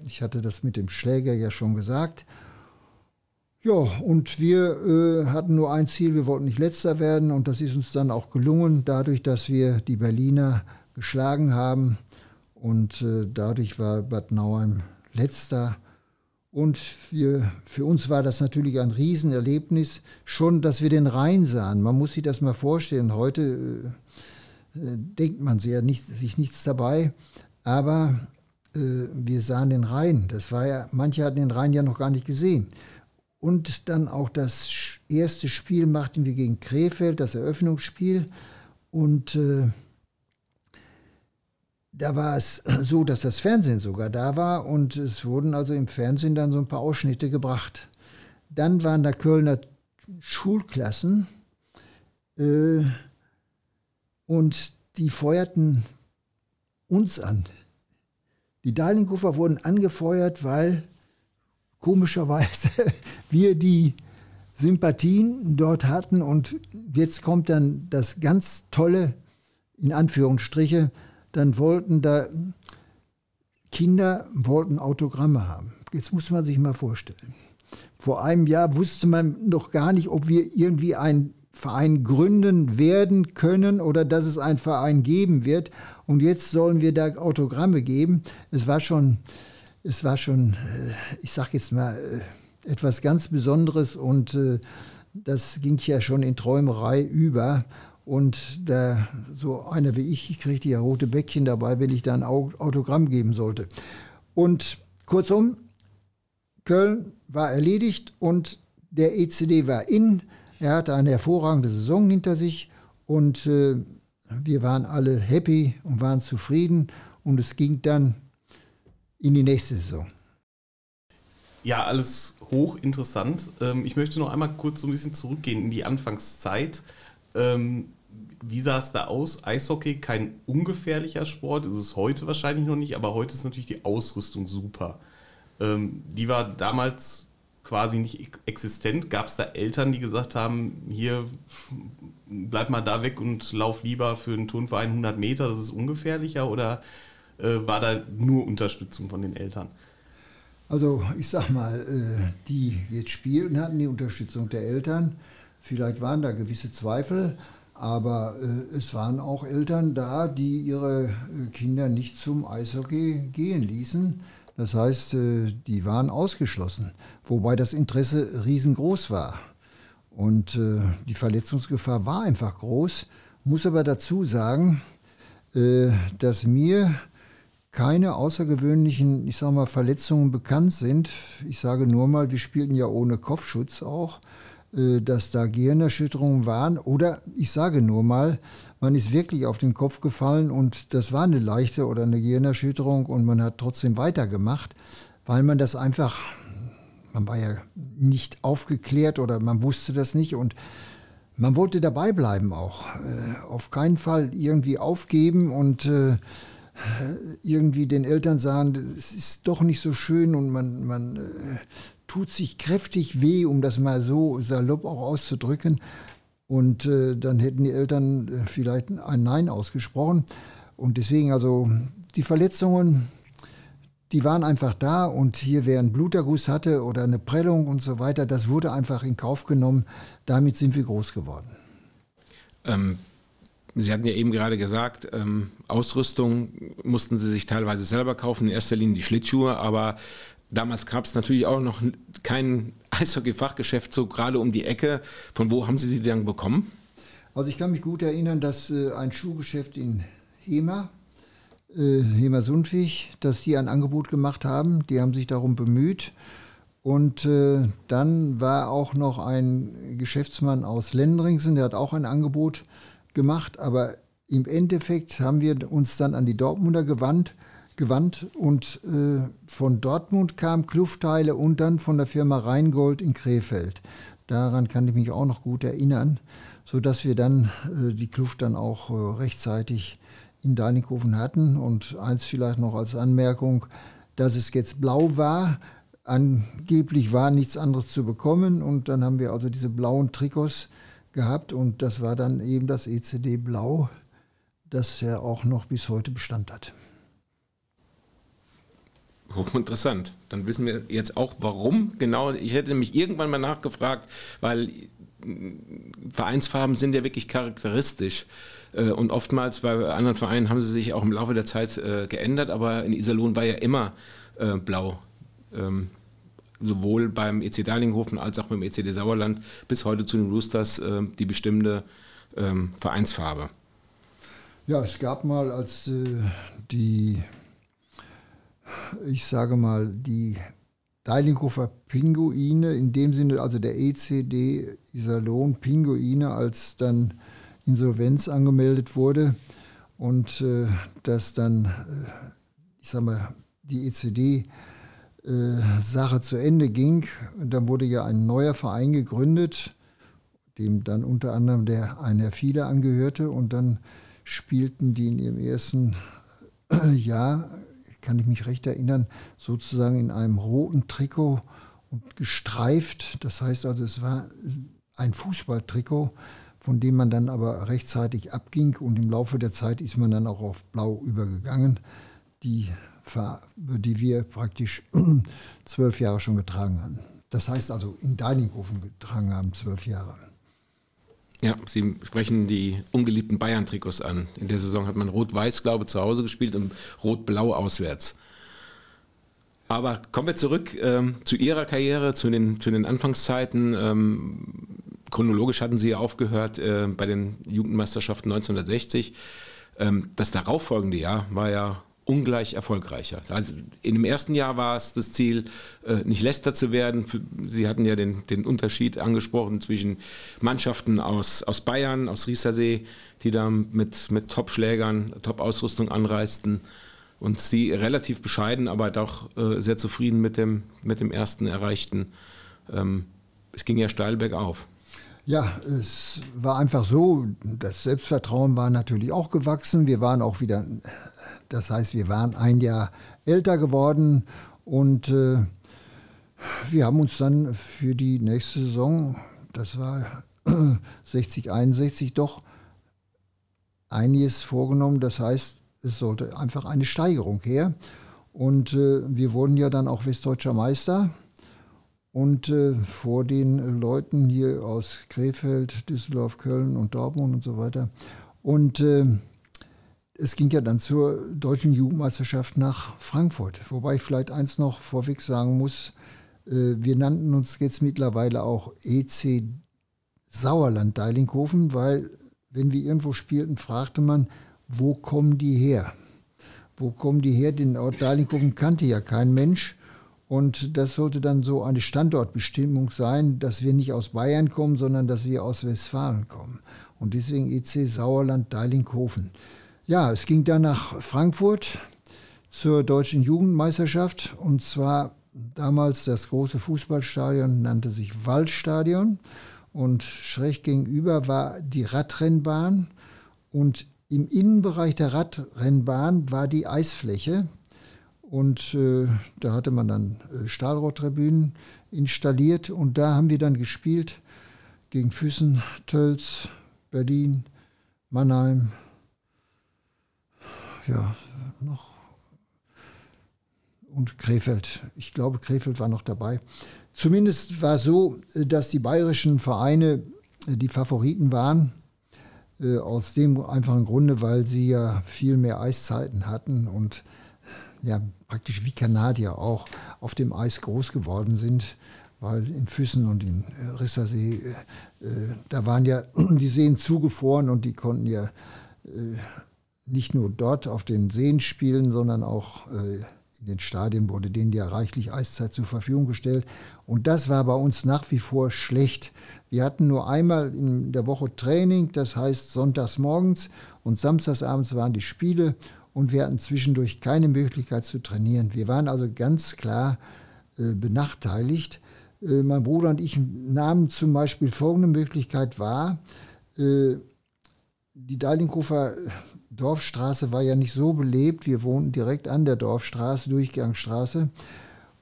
ich hatte das mit dem Schläger ja schon gesagt. Ja, und wir äh, hatten nur ein Ziel, wir wollten nicht letzter werden und das ist uns dann auch gelungen, dadurch, dass wir die Berliner geschlagen haben und äh, dadurch war Bad Nauheim letzter. Und wir, für uns war das natürlich ein Riesenerlebnis, schon, dass wir den Rhein sahen. Man muss sich das mal vorstellen. Heute äh, äh denkt man sehr nicht, sich nichts dabei, aber äh, wir sahen den Rhein. Das war ja, manche hatten den Rhein ja noch gar nicht gesehen. Und dann auch das erste Spiel machten wir gegen Krefeld, das Eröffnungsspiel. Und äh, da war es so, dass das Fernsehen sogar da war und es wurden also im Fernsehen dann so ein paar Ausschnitte gebracht. Dann waren da Kölner Schulklassen äh, und die feuerten uns an. Die Dahlinghoffer wurden angefeuert, weil komischerweise wir die Sympathien dort hatten und jetzt kommt dann das ganz tolle, in Anführungsstriche, dann wollten da Kinder wollten Autogramme haben. Jetzt muss man sich mal vorstellen. Vor einem Jahr wusste man noch gar nicht, ob wir irgendwie einen Verein gründen werden können oder dass es einen Verein geben wird. Und jetzt sollen wir da Autogramme geben. Es war schon es war schon, äh, ich sage jetzt mal, äh, etwas ganz Besonderes und äh, das ging ja schon in Träumerei über. Und da, so einer wie ich, ich kriegte ja rote Bäckchen dabei, wenn ich da ein Autogramm geben sollte. Und kurzum, Köln war erledigt und der ECD war in. Er hatte eine hervorragende Saison hinter sich und äh, wir waren alle happy und waren zufrieden. Und es ging dann in die nächste Saison. Ja, alles hochinteressant. Ähm, ich möchte noch einmal kurz so ein bisschen zurückgehen in die Anfangszeit. Ähm, wie sah es da aus? Eishockey, kein ungefährlicher Sport, ist es heute wahrscheinlich noch nicht, aber heute ist natürlich die Ausrüstung super. Ähm, die war damals quasi nicht existent. Gab es da Eltern, die gesagt haben, hier bleib mal da weg und lauf lieber für einen Turnverein 100 Meter, das ist ungefährlicher? Oder war da nur Unterstützung von den Eltern? Also ich sag mal, äh, die jetzt spielen, hatten die Unterstützung der Eltern. Vielleicht waren da gewisse Zweifel, aber äh, es waren auch Eltern da, die ihre Kinder nicht zum Eishockey gehen ließen. Das heißt, die waren ausgeschlossen, wobei das Interesse riesengroß war. Und die Verletzungsgefahr war einfach groß. Muss aber dazu sagen, dass mir keine außergewöhnlichen, ich sage mal, Verletzungen bekannt sind. Ich sage nur mal, wir spielten ja ohne Kopfschutz auch, äh, dass da Gehirnerschütterungen waren. Oder ich sage nur mal, man ist wirklich auf den Kopf gefallen und das war eine leichte oder eine Gehirnerschütterung und man hat trotzdem weitergemacht, weil man das einfach, man war ja nicht aufgeklärt oder man wusste das nicht und man wollte dabei bleiben auch. Äh, auf keinen Fall irgendwie aufgeben und äh, irgendwie den Eltern sagen, es ist doch nicht so schön und man, man äh, tut sich kräftig weh, um das mal so salopp auch auszudrücken. Und äh, dann hätten die Eltern äh, vielleicht ein Nein ausgesprochen. Und deswegen also die Verletzungen, die waren einfach da und hier wer einen Bluterguss hatte oder eine Prellung und so weiter, das wurde einfach in Kauf genommen. Damit sind wir groß geworden. Ähm, Sie hatten ja eben gerade gesagt, ähm, Ausrüstung mussten Sie sich teilweise selber kaufen, in erster Linie die Schlittschuhe, aber damals gab es natürlich auch noch kein Eishockey-Fachgeschäft so gerade um die Ecke. Von wo haben Sie sie dann bekommen? Also ich kann mich gut erinnern, dass äh, ein Schuhgeschäft in Hema, äh, Hema Sundwig, dass die ein Angebot gemacht haben. Die haben sich darum bemüht. Und äh, dann war auch noch ein Geschäftsmann aus Lendringsen, der hat auch ein Angebot gemacht, aber im Endeffekt haben wir uns dann an die Dortmunder gewandt, gewandt und äh, von Dortmund kam Kluftteile und dann von der Firma Rheingold in Krefeld. Daran kann ich mich auch noch gut erinnern, sodass wir dann äh, die Kluft dann auch äh, rechtzeitig in Deinikofen hatten. Und eins vielleicht noch als Anmerkung, dass es jetzt blau war. Angeblich war nichts anderes zu bekommen und dann haben wir also diese blauen Trikots gehabt und das war dann eben das ECD Blau, das ja auch noch bis heute Bestand hat. Hochinteressant. Dann wissen wir jetzt auch, warum genau. Ich hätte nämlich irgendwann mal nachgefragt, weil Vereinsfarben sind ja wirklich charakteristisch. Äh, und oftmals bei anderen Vereinen haben sie sich auch im Laufe der Zeit äh, geändert, aber in Iserlohn war ja immer äh, blau. Sowohl beim EC Darlinghofen als auch beim ECD Sauerland bis heute zu den Roosters die bestimmte ähm, Vereinsfarbe. Ja, es gab mal, als die, ich sage mal, die Deilinghofer Pinguine, in dem Sinne, also der ECD Iserlohn Pinguine, als dann Insolvenz angemeldet wurde und äh, dass dann, äh, ich sag mal, die ECD-Sache äh, zu Ende ging. Und dann wurde ja ein neuer Verein gegründet, dem dann unter anderem der einer viele angehörte. Und dann spielten die in ihrem ersten äh, Jahr, kann ich mich recht erinnern, sozusagen in einem roten Trikot und gestreift. Das heißt also, es war ein Fußballtrikot von dem man dann aber rechtzeitig abging und im Laufe der Zeit ist man dann auch auf Blau übergegangen, die die wir praktisch zwölf Jahre schon getragen haben. Das heißt also in Deininghofen getragen haben, zwölf Jahre. Ja, Sie sprechen die ungeliebten Bayern-Trikots an. In der Saison hat man Rot-Weiß, glaube ich, zu Hause gespielt und Rot-Blau auswärts. Aber kommen wir zurück ähm, zu Ihrer Karriere, zu den, zu den Anfangszeiten. Ähm, chronologisch hatten sie aufgehört äh, bei den Jugendmeisterschaften 1960. Ähm, das darauffolgende Jahr war ja ungleich erfolgreicher. Also in dem ersten Jahr war es das Ziel, äh, nicht Leicester zu werden. Sie hatten ja den, den Unterschied angesprochen zwischen Mannschaften aus, aus Bayern, aus Riesersee, die da mit, mit Top-Schlägern, Top-Ausrüstung anreisten. Und sie relativ bescheiden, aber doch äh, sehr zufrieden mit dem, mit dem ersten erreichten. Ähm, es ging ja steil bergauf. Ja, es war einfach so, das Selbstvertrauen war natürlich auch gewachsen. Wir waren auch wieder, das heißt, wir waren ein Jahr älter geworden und äh, wir haben uns dann für die nächste Saison, das war 60, 61, doch einiges vorgenommen. Das heißt, es sollte einfach eine Steigerung her. Und äh, wir wurden ja dann auch Westdeutscher Meister. Und äh, vor den Leuten hier aus Krefeld, Düsseldorf, Köln und Dortmund und so weiter. Und äh, es ging ja dann zur deutschen Jugendmeisterschaft nach Frankfurt. Wobei ich vielleicht eins noch vorweg sagen muss, äh, wir nannten uns jetzt mittlerweile auch EC Sauerland Deilinghofen, weil wenn wir irgendwo spielten, fragte man, wo kommen die her? Wo kommen die her? Den Ort Deilinghofen kannte ja kein Mensch. Und das sollte dann so eine Standortbestimmung sein, dass wir nicht aus Bayern kommen, sondern dass wir aus Westfalen kommen. Und deswegen EC Sauerland Deilinghofen. Ja, es ging dann nach Frankfurt zur deutschen Jugendmeisterschaft. Und zwar damals das große Fußballstadion nannte sich Waldstadion. Und schräg gegenüber war die Radrennbahn. Und im Innenbereich der Radrennbahn war die Eisfläche. Und äh, da hatte man dann äh, Stahlrohrtribünen installiert. Und da haben wir dann gespielt gegen Füssen, Tölz, Berlin, Mannheim, ja, noch und Krefeld. Ich glaube, Krefeld war noch dabei. Zumindest war es so, dass die bayerischen Vereine äh, die Favoriten waren. Äh, aus dem einfachen Grunde, weil sie ja viel mehr Eiszeiten hatten und ja, praktisch wie Kanadier auch auf dem Eis groß geworden sind, weil in Füssen und in äh, Rissersee, äh, da waren ja die Seen zugefroren und die konnten ja äh, nicht nur dort auf den Seen spielen, sondern auch äh, in den Stadien wurde denen ja reichlich Eiszeit zur Verfügung gestellt. Und das war bei uns nach wie vor schlecht. Wir hatten nur einmal in der Woche Training, das heißt sonntags morgens und samstags abends waren die Spiele und wir hatten zwischendurch keine Möglichkeit zu trainieren. Wir waren also ganz klar äh, benachteiligt. Äh, mein Bruder und ich nahmen zum Beispiel folgende Möglichkeit wahr. Die Deilinghofer Dorfstraße war ja nicht so belebt. Wir wohnten direkt an der Dorfstraße, Durchgangsstraße.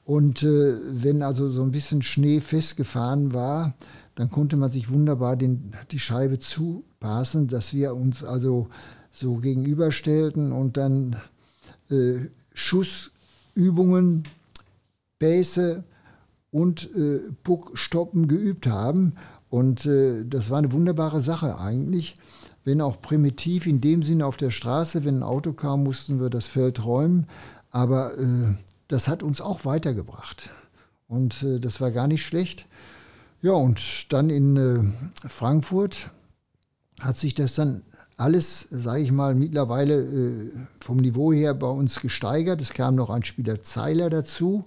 Und äh, wenn also so ein bisschen Schnee festgefahren war, dann konnte man sich wunderbar den, die Scheibe zupassen, dass wir uns also so gegenüberstellten und dann äh, Schussübungen, Bässe und äh, Puckstoppen geübt haben. Und äh, das war eine wunderbare Sache eigentlich, wenn auch primitiv in dem Sinne auf der Straße, wenn ein Auto kam, mussten wir das Feld räumen. Aber äh, das hat uns auch weitergebracht. Und äh, das war gar nicht schlecht. Ja, und dann in äh, Frankfurt hat sich das dann alles, sage ich mal, mittlerweile äh, vom Niveau her bei uns gesteigert. Es kam noch ein Spieler Zeiler dazu.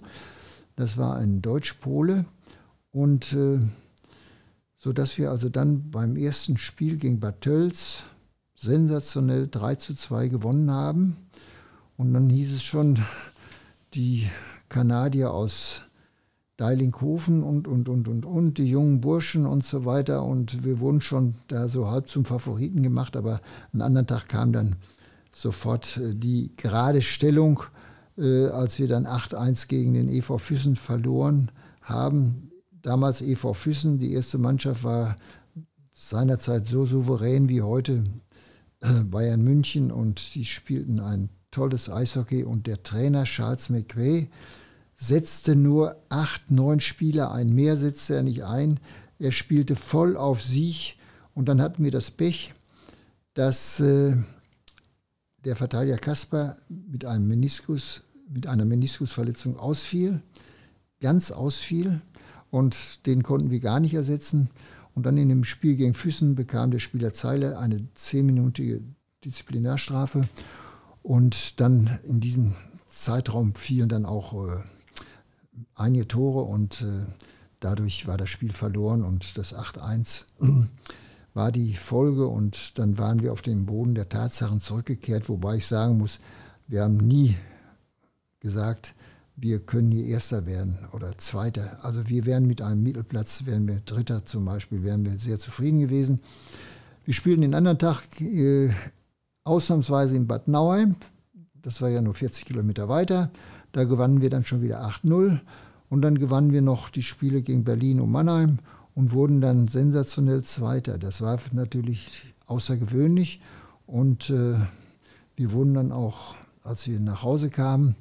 Das war ein Deutsch-Pole. Und äh, so dass wir also dann beim ersten Spiel gegen Bad Tölz sensationell 3 zu 2 gewonnen haben. Und dann hieß es schon, die Kanadier aus Deilinghofen und, und, und, und, und, die jungen Burschen und so weiter. Und wir wurden schon da so halb zum Favoriten gemacht, aber einen anderen Tag kam dann sofort äh, die gerade Stellung, äh, als wir dann 8-1 gegen den EV Füssen verloren haben. Damals EV Füssen, die erste Mannschaft war seinerzeit so souverän wie heute äh, Bayern München und die spielten ein tolles Eishockey und der Trainer Charles McVay, setzte nur acht, neun Spieler ein. Mehr setzte er nicht ein. Er spielte voll auf Sieg. Und dann hatten wir das Pech, dass äh, der Verteidiger Kasper mit einem Meniskus, mit einer Meniskusverletzung ausfiel, ganz ausfiel. Und den konnten wir gar nicht ersetzen. Und dann in dem Spiel gegen Füssen bekam der Spieler Zeile eine zehnminütige Disziplinarstrafe. Und dann in diesem Zeitraum fielen dann auch äh, einige Tore und äh, dadurch war das Spiel verloren und das 8-1 war die Folge und dann waren wir auf den Boden der Tatsachen zurückgekehrt, wobei ich sagen muss, wir haben nie gesagt, wir können hier Erster werden oder Zweiter. Also wir wären mit einem Mittelplatz, wären wir Dritter zum Beispiel, wären wir sehr zufrieden gewesen. Wir spielen den anderen Tag äh, ausnahmsweise in Bad Nauheim. Das war ja nur 40 Kilometer weiter. Da gewannen wir dann schon wieder 8-0 und dann gewannen wir noch die Spiele gegen Berlin und Mannheim und wurden dann sensationell Zweiter. Das war natürlich außergewöhnlich und äh, wir wurden dann auch, als wir nach Hause kamen,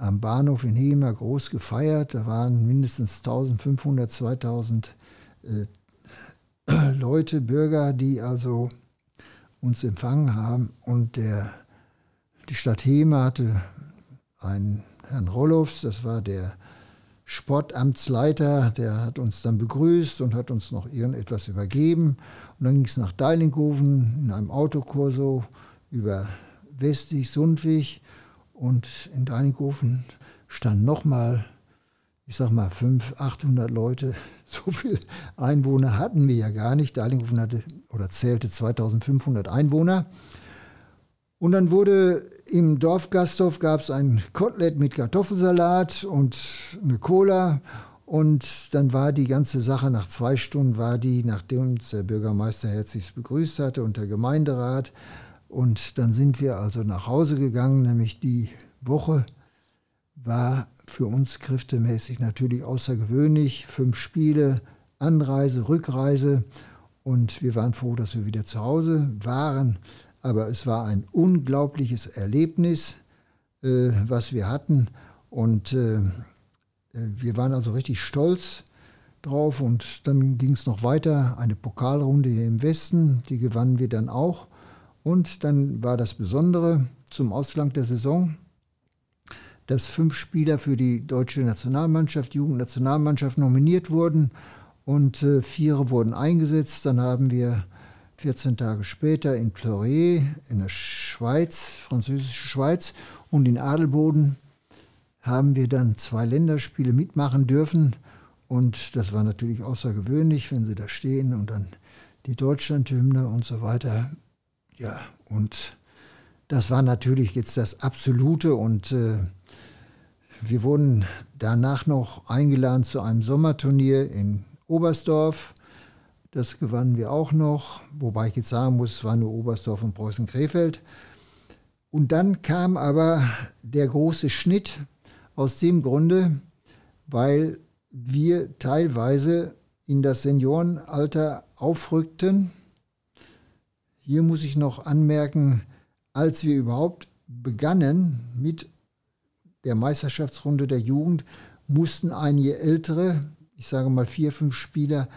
am Bahnhof in Hemer groß gefeiert. Da waren mindestens 1500, 2000 äh, Leute, Bürger, die also uns empfangen haben. Und der, die Stadt Hemer hatte einen Herrn Rollofs, das war der Sportamtsleiter, der hat uns dann begrüßt und hat uns noch irgendetwas übergeben. Und dann ging es nach Deilinghofen in einem Autokurso über Westig, Sundwig. Und in Deilinghofen standen nochmal, ich sag mal, 500, 800 Leute. So viele Einwohner hatten wir ja gar nicht. Deilinghofen hatte oder zählte 2500 Einwohner. Und dann wurde im Dorfgasthof gab es ein Kotelett mit Kartoffelsalat und eine Cola. Und dann war die ganze Sache, nach zwei Stunden war die, nachdem uns der Bürgermeister herzlich begrüßt hatte und der Gemeinderat. Und dann sind wir also nach Hause gegangen, nämlich die Woche war für uns kräftemäßig natürlich außergewöhnlich. Fünf Spiele, Anreise, Rückreise. Und wir waren froh, dass wir wieder zu Hause waren. Aber es war ein unglaubliches Erlebnis, äh, was wir hatten. Und äh, wir waren also richtig stolz drauf. Und dann ging es noch weiter, eine Pokalrunde hier im Westen, die gewannen wir dann auch. Und dann war das Besondere zum Ausgang der Saison, dass fünf Spieler für die deutsche Nationalmannschaft, Jugendnationalmannschaft nominiert wurden und äh, vier wurden eingesetzt. Dann haben wir 14 Tage später in Fleury in der Schweiz, französische Schweiz und in Adelboden haben wir dann zwei Länderspiele mitmachen dürfen. Und das war natürlich außergewöhnlich, wenn sie da stehen und dann die Deutschlandhymne und so weiter. Ja, und das war natürlich jetzt das Absolute und äh, wir wurden danach noch eingeladen zu einem Sommerturnier in Oberstdorf. Das gewannen wir auch noch, wobei ich jetzt sagen muss, es war nur Oberstdorf und Preußen-Krefeld. Und dann kam aber der große Schnitt aus dem Grunde, weil wir teilweise in das Seniorenalter aufrückten. Hier muss ich noch anmerken, als wir überhaupt begannen mit der Meisterschaftsrunde der Jugend, mussten einige ältere, ich sage mal vier, fünf Spieler,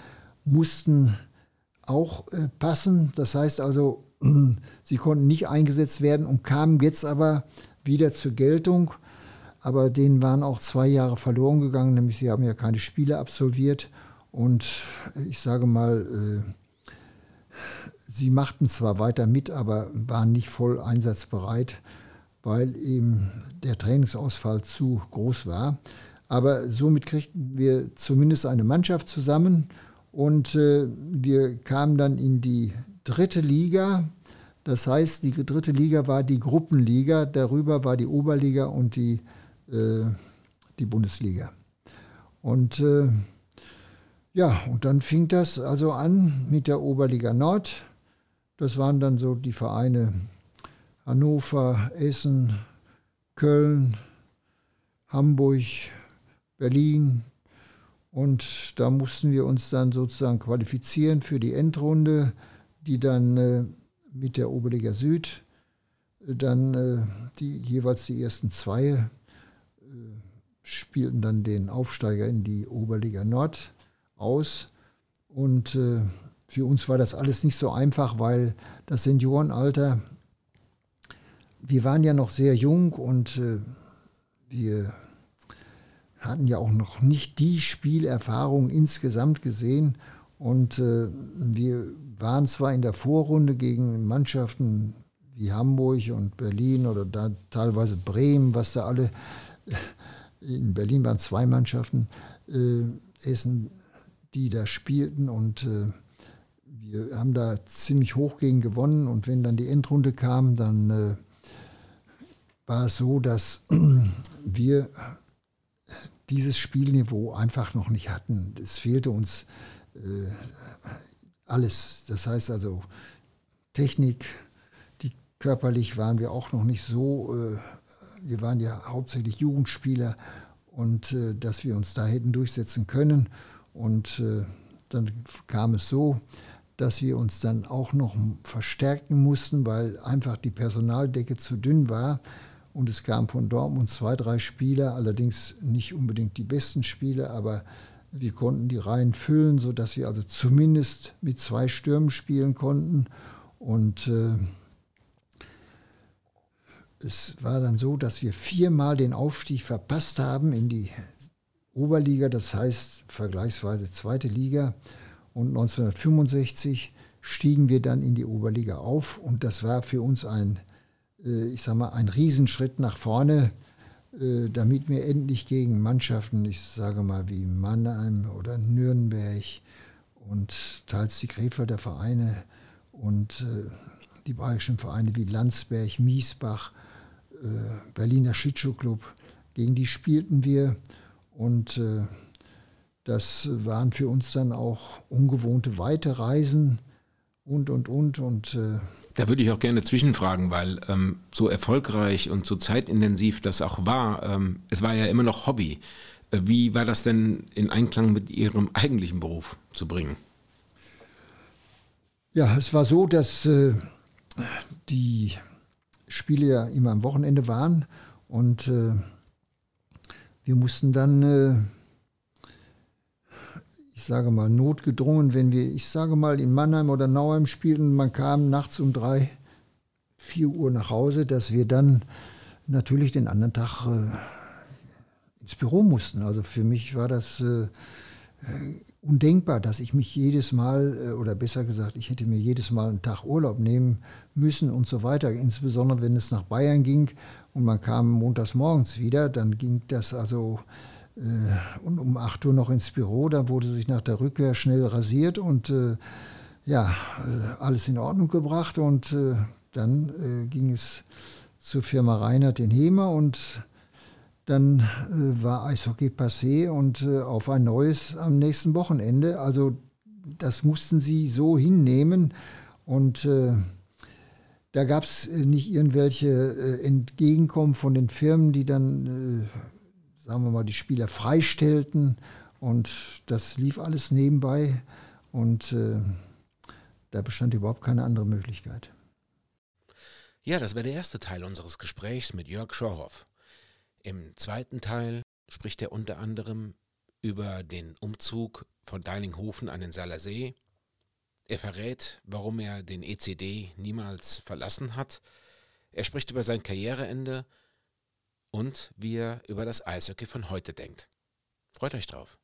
mussten auch äh, passen. Das heißt also, sie konnten nicht eingesetzt werden und kamen jetzt aber wieder zur Geltung. Aber denen waren auch zwei Jahre verloren gegangen, nämlich sie haben ja keine Spiele absolviert. Und ich sage mal, äh, sie machten zwar weiter mit, aber waren nicht voll einsatzbereit, weil eben der Trainingsausfall zu groß war. Aber somit kriegten wir zumindest eine Mannschaft zusammen und äh, wir kamen dann in die dritte Liga. Das heißt, die dritte Liga war die Gruppenliga, darüber war die Oberliga und die, äh, die Bundesliga. Und äh, ja, und dann fing das also an mit der Oberliga Nord. Das waren dann so die Vereine Hannover, Essen, Köln, Hamburg, Berlin. Und da mussten wir uns dann sozusagen qualifizieren für die Endrunde die dann äh, mit der Oberliga Süd äh, dann äh, die, jeweils die ersten zwei spielten dann den Aufsteiger in die Oberliga Nord aus. Und für uns war das alles nicht so einfach, weil das Seniorenalter, wir waren ja noch sehr jung und äh, wir hatten ja auch noch nicht die Spielerfahrung insgesamt gesehen. Und äh, wir waren zwar in der Vorrunde gegen Mannschaften wie Hamburg und Berlin oder da teilweise Bremen, was da alle, in Berlin waren zwei Mannschaften, äh, Essen, die da spielten und äh, wir haben da ziemlich hoch gegen gewonnen und wenn dann die Endrunde kam, dann äh, war es so, dass wir dieses Spielniveau einfach noch nicht hatten. Es fehlte uns äh, alles. Das heißt also Technik, die körperlich waren wir auch noch nicht so. Äh, wir waren ja hauptsächlich Jugendspieler und äh, dass wir uns da hätten durchsetzen können. Und dann kam es so, dass wir uns dann auch noch verstärken mussten, weil einfach die Personaldecke zu dünn war. Und es kamen von Dortmund zwei, drei Spieler, allerdings nicht unbedingt die besten Spieler, aber wir konnten die Reihen füllen, sodass wir also zumindest mit zwei Stürmen spielen konnten. Und äh, es war dann so, dass wir viermal den Aufstieg verpasst haben in die Oberliga, das heißt vergleichsweise zweite Liga. Und 1965 stiegen wir dann in die Oberliga auf. Und das war für uns ein, äh, ich sag mal, ein Riesenschritt nach vorne äh, damit wir endlich gegen Mannschaften, ich sage mal wie Mannheim oder Nürnberg und teils die Krefelder Vereine und äh, die bayerischen Vereine wie Landsberg, Miesbach, Berliner Schlittschuhclub, gegen die spielten wir und das waren für uns dann auch ungewohnte weite Reisen und, und, und. Und da würde ich auch gerne zwischenfragen, weil ähm, so erfolgreich und so zeitintensiv das auch war, ähm, es war ja immer noch Hobby. Äh, wie war das denn in Einklang mit Ihrem eigentlichen Beruf zu bringen? Ja, es war so, dass äh, die Spiele ja immer am Wochenende waren und äh, wir mussten dann äh, ich sage mal, notgedrungen, wenn wir, ich sage mal, in Mannheim oder Nauheim spielten, man kam nachts um drei, vier Uhr nach Hause, dass wir dann natürlich den anderen Tag äh, ins Büro mussten. Also für mich war das äh, undenkbar, dass ich mich jedes Mal, äh, oder besser gesagt, ich hätte mir jedes Mal einen Tag Urlaub nehmen müssen und so weiter. Insbesondere wenn es nach Bayern ging und man kam montags morgens wieder, dann ging das also äh, und um 8 Uhr noch ins Büro. Da wurde sich nach der Rückkehr schnell rasiert und äh, ja, äh, alles in Ordnung gebracht. Und dann äh, ging es zur Firma Reinhardt in Hemer und dann äh, war Eishockey passé und äh, auf ein neues am nächsten Wochenende. Also das mussten sie so hinnehmen und äh, da gab es äh, nicht irgendwelche äh, Entgegenkommen von den Firmen, die dann, äh, sagen wir mal, die Spieler freistellten und das lief alles nebenbei und da bestand überhaupt keine andere Möglichkeit. Ja, das war der erste Teil unseres Gesprächs mit Jörg Schorhoff. Im zweiten Teil spricht er unter anderem über den Umzug von Deilinghofen an den Salersee. Er verrät, warum er den ECD niemals verlassen hat. Er spricht über sein Karriereende und wie er über das Eishockey von heute denkt. Freut euch drauf.